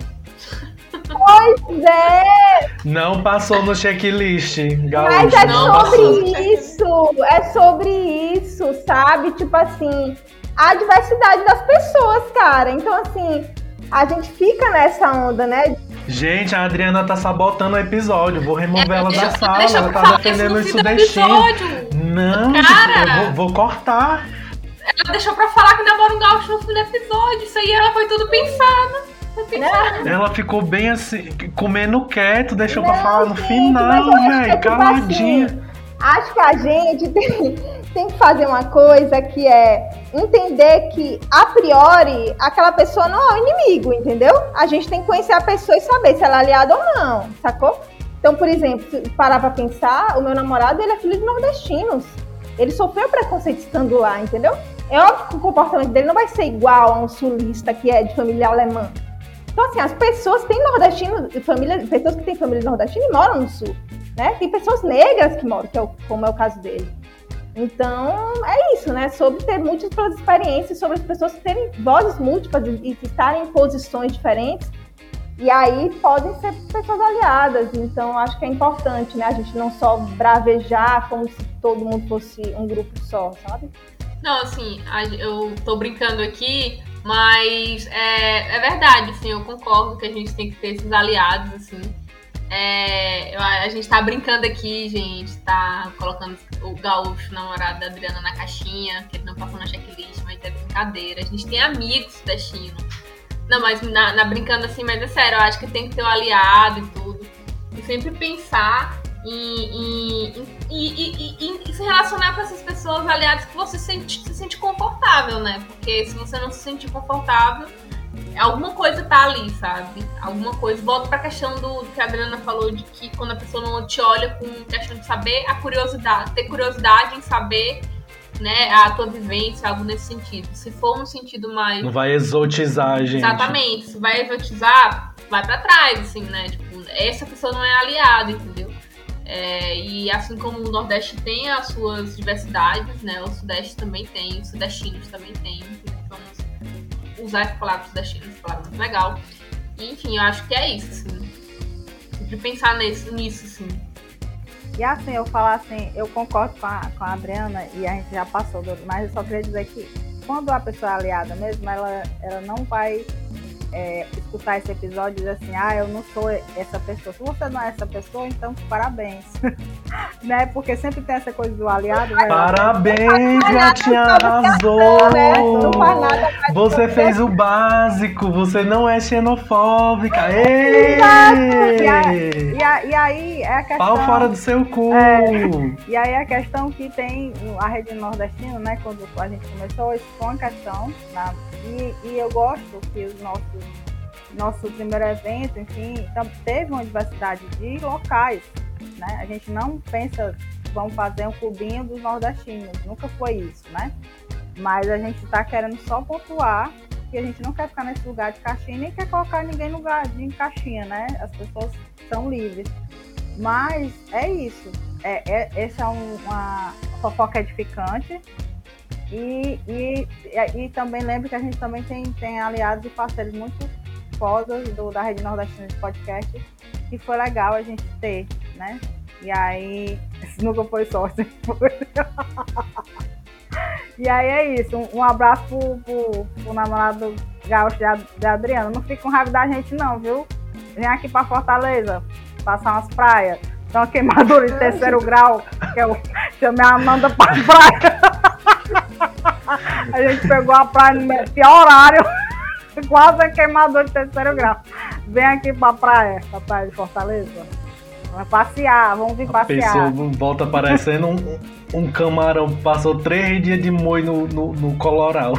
Pois é, Não passou no checklist, mas gaúcho. é não sobre passou. isso, é sobre isso, sabe? Tipo assim, a diversidade das pessoas, cara. Então, assim, a gente fica nessa onda, né? Gente, a Adriana tá sabotando o episódio. Vou remover ela deixa, da sala. deixa eu Ela tá isso defendendo no o fim do sudestino. episódio. Não, Cara! eu vou, vou cortar. Ela deixou pra falar que namora um gaúcho no fim do episódio. Isso aí ela foi tudo. Foi pensado. Ela ficou bem assim, comendo quieto, deixou pra Não, falar no gente, final, que é velho, tipo caladinha. assim, Acho que a gente [laughs] tem, tem que fazer uma coisa que é entender que, a priori, aquela pessoa não é o inimigo, entendeu? A gente tem que conhecer a pessoa e saber se ela é aliada ou não, sacou? Então, por exemplo, se parar pra pensar, o meu namorado, ele é filho de nordestinos. Ele sofreu preconceito estando lá, entendeu? É óbvio que o comportamento dele não vai ser igual a um sulista que é de família alemã. Então, assim, as pessoas têm nordestinos, família, pessoas que têm família nordestina e moram no sul, né? Tem pessoas negras que moram, que é o- como é o caso dele. Então, é isso, né? Sobre ter múltiplas experiências, sobre as pessoas terem vozes múltiplas e e estarem em posições diferentes. E aí podem ser pessoas aliadas. Então, acho que é importante, né? A gente não só bravejar como se todo mundo fosse um grupo só, sabe? Não, assim, eu tô brincando aqui, mas é, é verdade, assim, eu concordo que a gente tem que ter esses aliados, assim. É, a gente tá brincando aqui, gente, tá colocando o gaúcho, namorado da Adriana, na caixinha, que ele não passou na checklist, mas é brincadeira. A gente tem amigos destino. Não, mas na, na brincando assim, mas é sério, eu acho que tem que ter um aliado e tudo. E sempre pensar em, em, em- em- se relacionar com essas pessoas aliadas que você sente, se sente confortável, né? Porque se você não se sentir confortável, alguma coisa tá ali, sabe? Alguma coisa. Volto pra questão do que a Adriana falou, de que quando a pessoa não te olha com questão de saber, a curiosidade, ter curiosidade em saber, né, a tua vivência, algo nesse sentido. Se for um sentido mais. Não vai exotizar gente. Exatamente. Se vai exotizar, vai pra trás, assim, né? Tipo, essa pessoa não é aliada, entendeu? É, e assim como o Nordeste tem as suas diversidades, né? O Sudeste também tem, os sudestinos também tem. Vamos usar essa palavra sudestino, essa palavra é muito legal. E, enfim, eu acho que é isso, assim. Sempre pensar nisso, nisso assim. E assim, eu falar assim, eu concordo com a, com a Adriana e a gente já passou, do- mas eu só queria dizer que quando a pessoa é aliada mesmo, ela, ela não vai é, escutar esse episódio e dizer assim, ah, eu não sou essa pessoa. Se você não é essa pessoa, então parabéns. [laughs] né? Porque sempre tem essa coisa do aliado. né? Parabéns, gatinha, arrasou! Né? Nada mais Você fez o básico, você não é xenofóbica. E, a- e, a- e aí é a questão. Pau fora do seu cu! E aí a questão que tem a rede nordestina, né? Quando a gente começou, isso foi uma questão. né, e, e eu gosto que os nossos nosso primeiro evento, enfim, teve uma diversidade de locais, né? A gente não pensa vamos fazer um clubinho dos nordestinos, nunca foi isso, né? Mas a gente está querendo só pontuar que a gente não quer ficar nesse lugar de caixinha, nem quer colocar ninguém no lugar de caixinha, né? As pessoas são livres. Mas é isso. É, é, essa é um- uma fofoca edificante. E, e, e, também lembro que a gente também tem, tem aliados e parceiros muito fodas do, da Rede Nordestina de Podcast, que foi legal a gente ter, né? E aí, [laughs] nunca foi foi. [laughs] E aí é isso. Um, um abraço pro, pro, pro namorado gaúcho de, Ad- de Adriano. Não fica com raiva da gente, não, viu? Vem aqui pra Fortaleza, passar umas praias. Uma queimadura de terceiro [laughs] grau, que eu chamei a Amanda pra praia. A gente pegou a praia no pior horário. [laughs] quase queimador de terceiro grau. Vem aqui pra praia, pra praia de Fortaleza. Vai passear, vamos vir A passear. pessoa volta parecendo um, um camarão. Passou três dias de molho no, no, no coloral.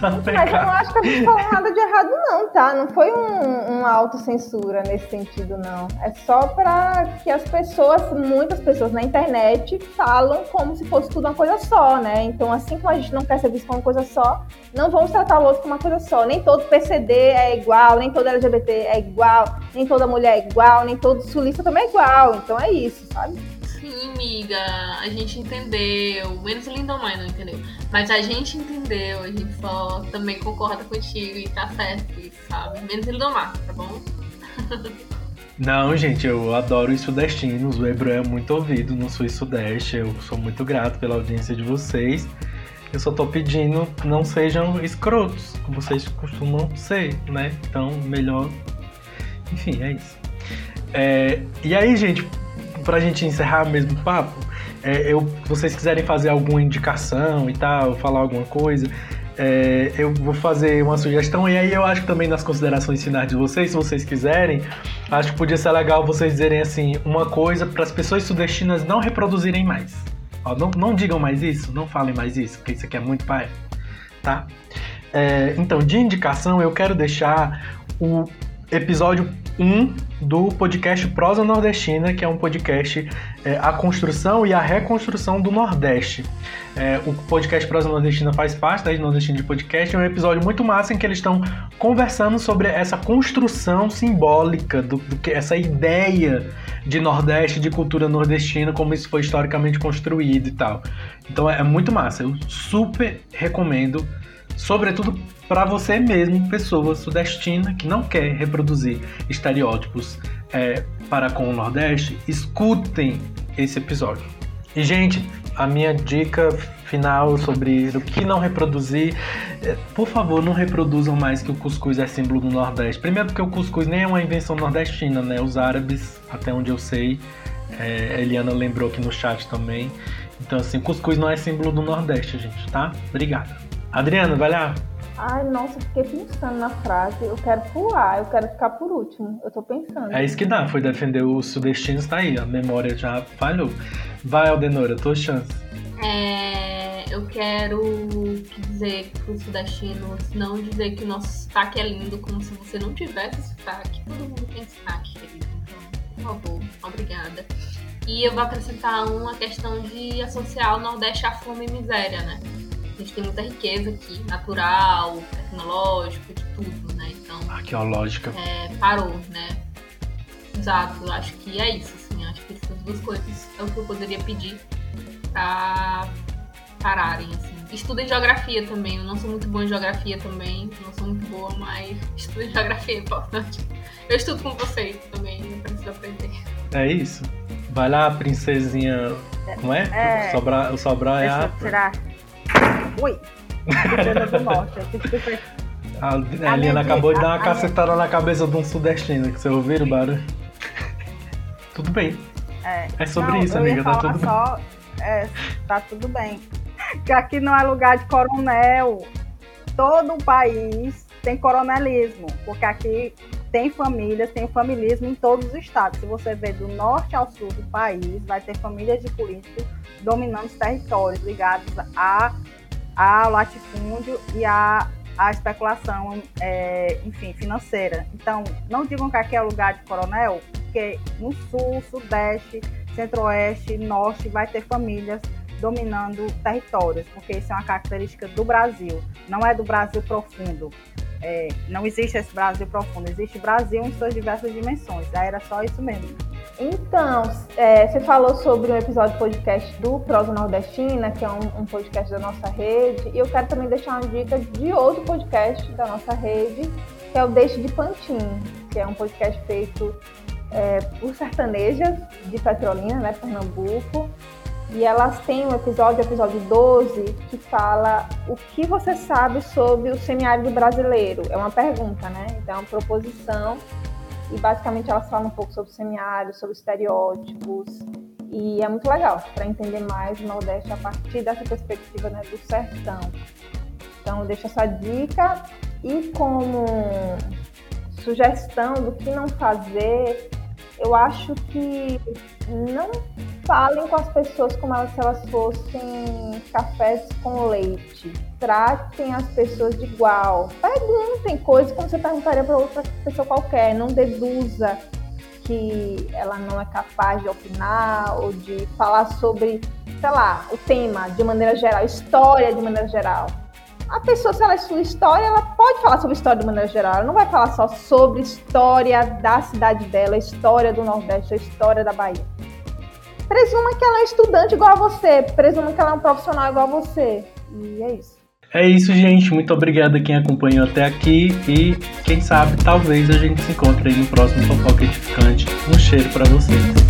Mas eu não acho que a gente falou nada de errado, não, tá? Não foi um, uma autocensura nesse sentido, não. É só para que as pessoas, muitas pessoas na internet, falam como se fosse tudo uma coisa só, né? Então, assim como a gente não quer ser visto como uma coisa só, não vamos tratar o outro como uma coisa só. Nem todo PCD é igual, nem todo LGBT é igual, nem toda mulher é igual, nem todo sulista também é igual. Então é isso, sabe? Sim, amiga, a gente entendeu. Menos o Lindomar não entendeu. Mas a gente entendeu, a gente só também concorda contigo e tá certo, sabe? Menos o Lindomar, tá bom? [laughs] Não, gente, eu adoro os sudestinos. O Ebro é muito ouvido no Sul e Sudeste. Eu sou muito grato pela audiência de vocês. Eu só tô pedindo não sejam escrotos, como vocês costumam ser, né? Então, melhor. Enfim, é isso. É, e aí, gente, pra gente encerrar mesmo o papo, é, eu, vocês quiserem fazer alguma indicação e tal, falar alguma coisa, é, eu vou fazer uma sugestão. E aí eu acho que também nas considerações finais de vocês, se vocês quiserem, acho que podia ser legal vocês dizerem assim, uma coisa para as pessoas sudestinas não reproduzirem mais. Ó, não, não digam mais isso, não falem mais isso, porque isso aqui é muito pai, tá? É, então, de indicação, eu quero deixar o episódio 1 do podcast Prosa Nordestina, que é um podcast é, a construção e a reconstrução do Nordeste. É, o podcast Prosa Nordestina faz parte da Rede Nordestina de Podcast, é um episódio muito massa em que eles estão conversando sobre essa construção simbólica, do, do que essa ideia de Nordeste, de cultura nordestina, como isso foi historicamente construído e tal. Então é, é muito massa, eu super recomendo, sobretudo para você mesmo, pessoa sudestina que não quer reproduzir estereótipos é, para com o Nordeste, escutem esse episódio. E, gente, a minha dica final sobre o que não reproduzir, é, por favor, não reproduzam mais que o cuscuz é símbolo do Nordeste. Primeiro porque o cuscuz nem é uma invenção nordestina, né? Os árabes, até onde eu sei, é, Eliana lembrou aqui no chat também. Então, assim, cuscuz não é símbolo do Nordeste, gente, tá? Obrigado. Adriana, vai lá. Ai, nossa, eu fiquei pensando na frase. Eu quero pular, eu quero ficar por último. Eu tô pensando. É isso que dá, foi defender os sudestinos, tá aí, a memória já falhou. Vai, Aldenora, tua chance. É, eu quero dizer para os sudestinos não dizer que o nosso sotaque é lindo como se você não tivesse sotaque. Todo mundo tem sotaque, querido. Então, por favor, obrigada. E eu vou acrescentar uma questão de associar o Nordeste à fome e miséria, né? A gente tem muita riqueza aqui, natural, tecnológico, de tudo, né? Então, Arqueológica. é, parou, né? Exato, acho que é isso, assim, acho que essas duas coisas é o que eu poderia pedir pra pararem, assim. Estudem geografia também, eu não sou muito boa em geografia também, não sou muito boa, mas [laughs] estudem geografia é importante. Eu estudo com vocês também, eu preciso aprender. É isso? Vai lá, princesinha. Como é? É. O Sobrar, o Sobrar é a. tirar. Ui! Do Norte. A, a minha Eliana dica- acabou de dar uma cacetada na cabeça de um sudestino, que você ouviram o barulho? Tudo bem. É, É sobre não, isso, amiga, tá tudo bem. só, é, tá tudo bem. Que aqui não é lugar de coronel. Todo o país tem coronelismo, porque aqui tem famílias, tem familismo em todos os estados. Se você ver do norte ao sul do país, vai ter famílias de políticos dominando os territórios ligados a, ao latifúndio e à, à especulação, é, enfim, financeira. Então, não digam que aqui é lugar de coronel, porque no sul, sudeste, centro-oeste, norte, vai ter famílias dominando territórios, porque isso é uma característica do Brasil, não é do Brasil profundo. É, não existe esse Brasil profundo, existe Brasil em suas diversas dimensões. Aí era só isso mesmo. Então, é, você falou sobre um episódio podcast do Prosa Nordestina, que é um, um podcast da nossa rede, e eu quero também deixar uma dica de outro podcast da nossa rede, que é o Deixe de Pantin, que é um podcast feito é, por sertanejas de Petrolina, né, Pernambuco, e elas têm um episódio, episódio 12, que fala o que você sabe sobre o semiárido brasileiro. É uma pergunta, né? Então é uma proposição e basicamente elas falam um pouco sobre o semiárido, sobre estereótipos e é muito legal para entender mais o Nordeste a partir dessa perspectiva né, do sertão. Então deixa essa dica E como sugestão do que não fazer, eu acho que não falem com as pessoas como se elas fossem cafés com leite. Tratem as pessoas de igual. Perguntem coisas como você perguntaria para outra pessoa qualquer. Não deduza que ela não é capaz de opinar ou de falar sobre, sei lá, o tema de maneira geral, história de maneira geral a pessoa, se ela estuda história, ela pode falar sobre história de maneira geral. Ela não vai falar só sobre história da cidade dela, história do Nordeste, história da Bahia. Presuma que ela é estudante igual a você, presuma que ela é um profissional igual a você. E é isso. É isso, gente. Muito obrigado a quem acompanhou até aqui. E quem sabe, talvez a gente se encontre aí no próximo Fofoca Edificante. Um cheiro para vocês.